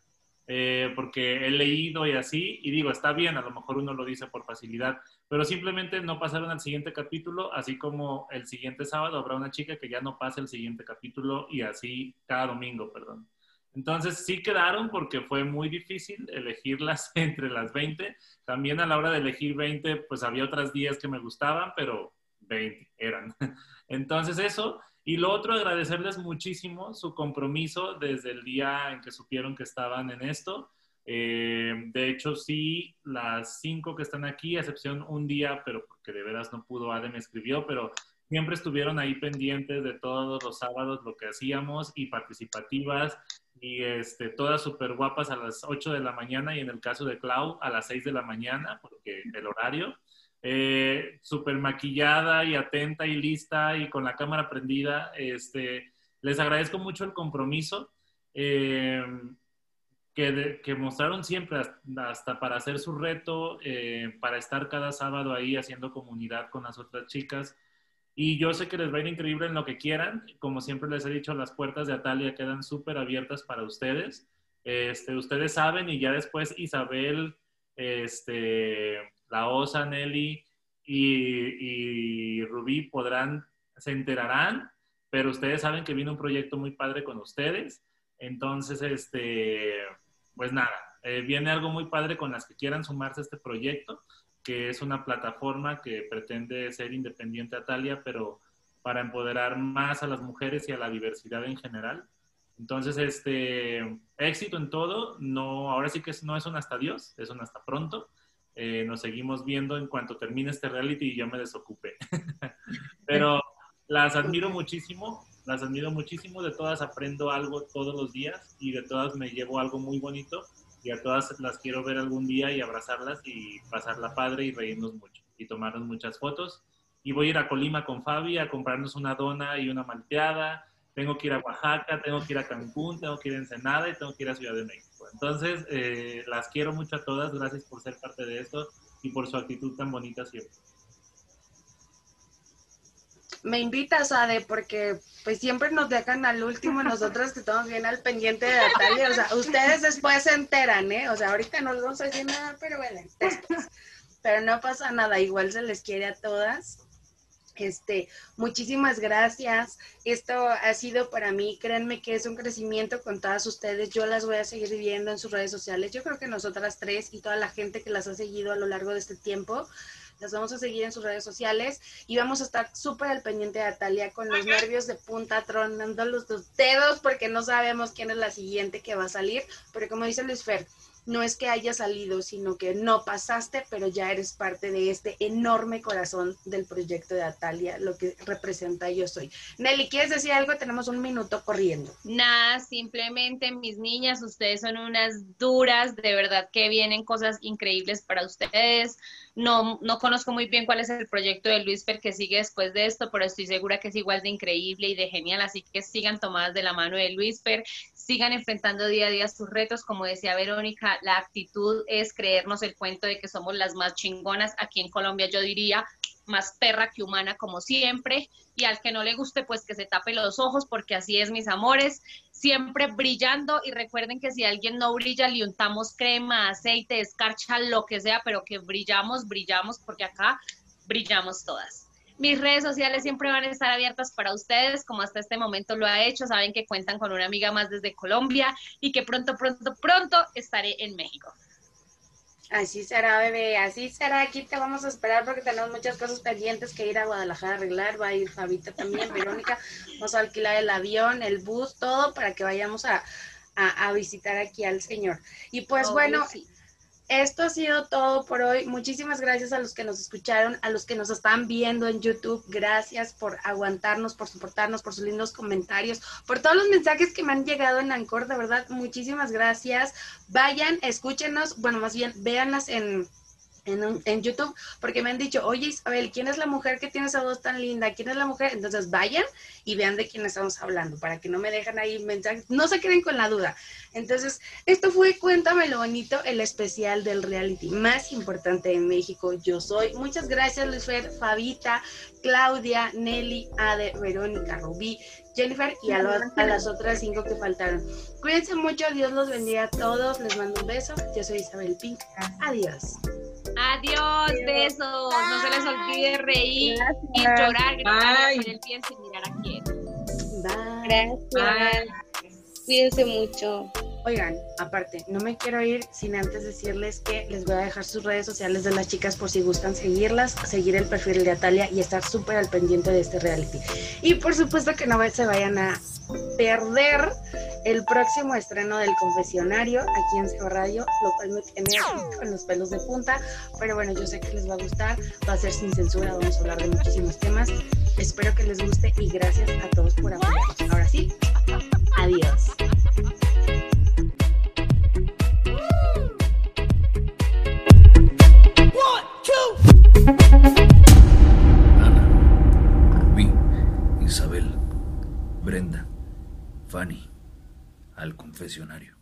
eh, porque he leído y así, y digo, está bien, a lo mejor uno lo dice por facilidad, pero simplemente no pasaron al siguiente capítulo, así como el siguiente sábado habrá una chica que ya no pase el siguiente capítulo y así cada domingo, perdón. Entonces sí quedaron porque fue muy difícil elegirlas *laughs* entre las 20. También a la hora de elegir 20, pues había otras 10 que me gustaban, pero 20 eran. *laughs* Entonces eso. Y lo otro, agradecerles muchísimo su compromiso desde el día en que supieron que estaban en esto. Eh, de hecho, sí, las cinco que están aquí, a excepción un día, pero porque de veras no pudo, Ale me escribió, pero siempre estuvieron ahí pendientes de todos los sábados lo que hacíamos y participativas y este, todas súper guapas a las 8 de la mañana y en el caso de Clau a las 6 de la mañana, porque el horario, eh, súper maquillada y atenta y lista y con la cámara prendida. Este, les agradezco mucho el compromiso eh, que, que, mostraron siempre hasta para hacer su reto, eh, para estar cada sábado ahí haciendo comunidad con las otras chicas. Y yo sé que les va a ir increíble en lo que quieran. Como siempre les he dicho, las puertas de Atalia quedan súper abiertas para ustedes. Este, ustedes saben y ya después Isabel, este, la Osa, Nelly y, y Rubí podrán, se enterarán, pero ustedes saben que viene un proyecto muy padre con ustedes. Entonces, este, pues nada, eh, viene algo muy padre con las que quieran sumarse a este proyecto que es una plataforma que pretende ser independiente a Talia, pero para empoderar más a las mujeres y a la diversidad en general. Entonces, este éxito en todo, no, ahora sí que no es un hasta Dios, es un hasta pronto. Eh, nos seguimos viendo en cuanto termine este reality y yo me desocupe. *laughs* Pero las admiro muchísimo, las admiro muchísimo, de todas aprendo algo todos los días y de todas me llevo algo muy bonito y a todas las quiero ver algún día y abrazarlas y pasarla padre y reírnos mucho y tomarnos muchas fotos. Y voy a ir a Colima con Fabi a comprarnos una dona y una malteada. Tengo que ir a Oaxaca, tengo que ir a Cancún, tengo que ir a Ensenada y tengo que ir a Ciudad de México. Entonces, eh, las quiero mucho a todas. Gracias por ser parte de esto y por su actitud tan bonita siempre me invitas, Ade, porque pues siempre nos dejan al último nosotros que estamos bien al pendiente de Natalia. O sea, ustedes después se enteran, ¿eh? O sea, ahorita no les vamos a decir nada, pero bueno, Pero no pasa nada, igual se les quiere a todas. Este, muchísimas gracias. Esto ha sido para mí, créanme que es un crecimiento con todas ustedes. Yo las voy a seguir viendo en sus redes sociales. Yo creo que nosotras tres y toda la gente que las ha seguido a lo largo de este tiempo, las vamos a seguir en sus redes sociales y vamos a estar súper al pendiente de Atalia con los nervios de punta, tronando los dedos porque no sabemos quién es la siguiente que va a salir. Pero como dice Luis Fer, no es que haya salido, sino que no pasaste, pero ya eres parte de este enorme corazón del proyecto de Atalia, lo que representa Yo Soy. Nelly, ¿quieres decir algo? Tenemos un minuto corriendo. Nada, simplemente mis niñas, ustedes son unas duras, de verdad que vienen cosas increíbles para ustedes. No, no conozco muy bien cuál es el proyecto de Luis Per que sigue después de esto, pero estoy segura que es igual de increíble y de genial, así que sigan tomadas de la mano de Luis Per, sigan enfrentando día a día sus retos, como decía Verónica, la actitud es creernos el cuento de que somos las más chingonas, aquí en Colombia yo diría más perra que humana como siempre. Y al que no le guste pues que se tape los ojos porque así es mis amores, siempre brillando. Y recuerden que si alguien no brilla le untamos crema, aceite, escarcha, lo que sea, pero que brillamos, brillamos porque acá brillamos todas. Mis redes sociales siempre van a estar abiertas para ustedes, como hasta este momento lo ha hecho. Saben que cuentan con una amiga más desde Colombia y que pronto, pronto, pronto estaré en México. Así será, bebé, así será. Aquí te vamos a esperar porque tenemos muchas cosas pendientes que ir a Guadalajara a arreglar. Va a ir Fabita también, Verónica. Vamos a alquilar el avión, el bus, todo para que vayamos a, visitar aquí al Señor. Y pues bueno, esto ha sido todo por hoy. Muchísimas gracias a los que nos escucharon, a los que nos están viendo en YouTube. Gracias por aguantarnos, por soportarnos, por sus lindos comentarios, por todos los mensajes que me han llegado en Ancor. De verdad, muchísimas gracias. Vayan, escúchenos, bueno, más bien, véanlas en en, YouTube, porque me han dicho, oye Isabel, ¿quién es la mujer que tiene esa voz tan linda? ¿Quién es la mujer? Entonces vayan y vean de quién estamos hablando, para que no me dejen ahí mensajes, no se queden con la duda. Entonces, esto fue Cuéntame lo bonito, el especial del reality más importante en México. Yo soy. Muchas gracias, Luis Fer, Fabita, Claudia, Nelly, Ade, Verónica, Rubí, Jennifer y a, las otras cinco que faltaron. Cuídense mucho, Dios los bendiga a todos, les mando un beso. Yo soy Isabel Pink. Adiós. Adiós, besos. No se les olvide reír y llorar, gritar y el pie sin mirar a quién. Bye. Gracias. Cuídense mucho. Oigan, aparte, no me quiero ir sin antes decirles que les voy a dejar sus redes sociales de las chicas por si gustan seguirlas, seguir el perfil de Atalia y estar súper al pendiente de este reality. Y por supuesto que no se vayan a perder el próximo estreno del confesionario aquí en Ceo Radio, lo cual me tiene con los pelos de punta, pero bueno, yo sé que les va a gustar, va a ser sin censura, vamos a hablar de muchísimos temas, espero que les guste y gracias a todos por apoyarnos. Ahora sí, adiós. Ana, Rubí, Isabel, Brenda. Fanny al confesionario.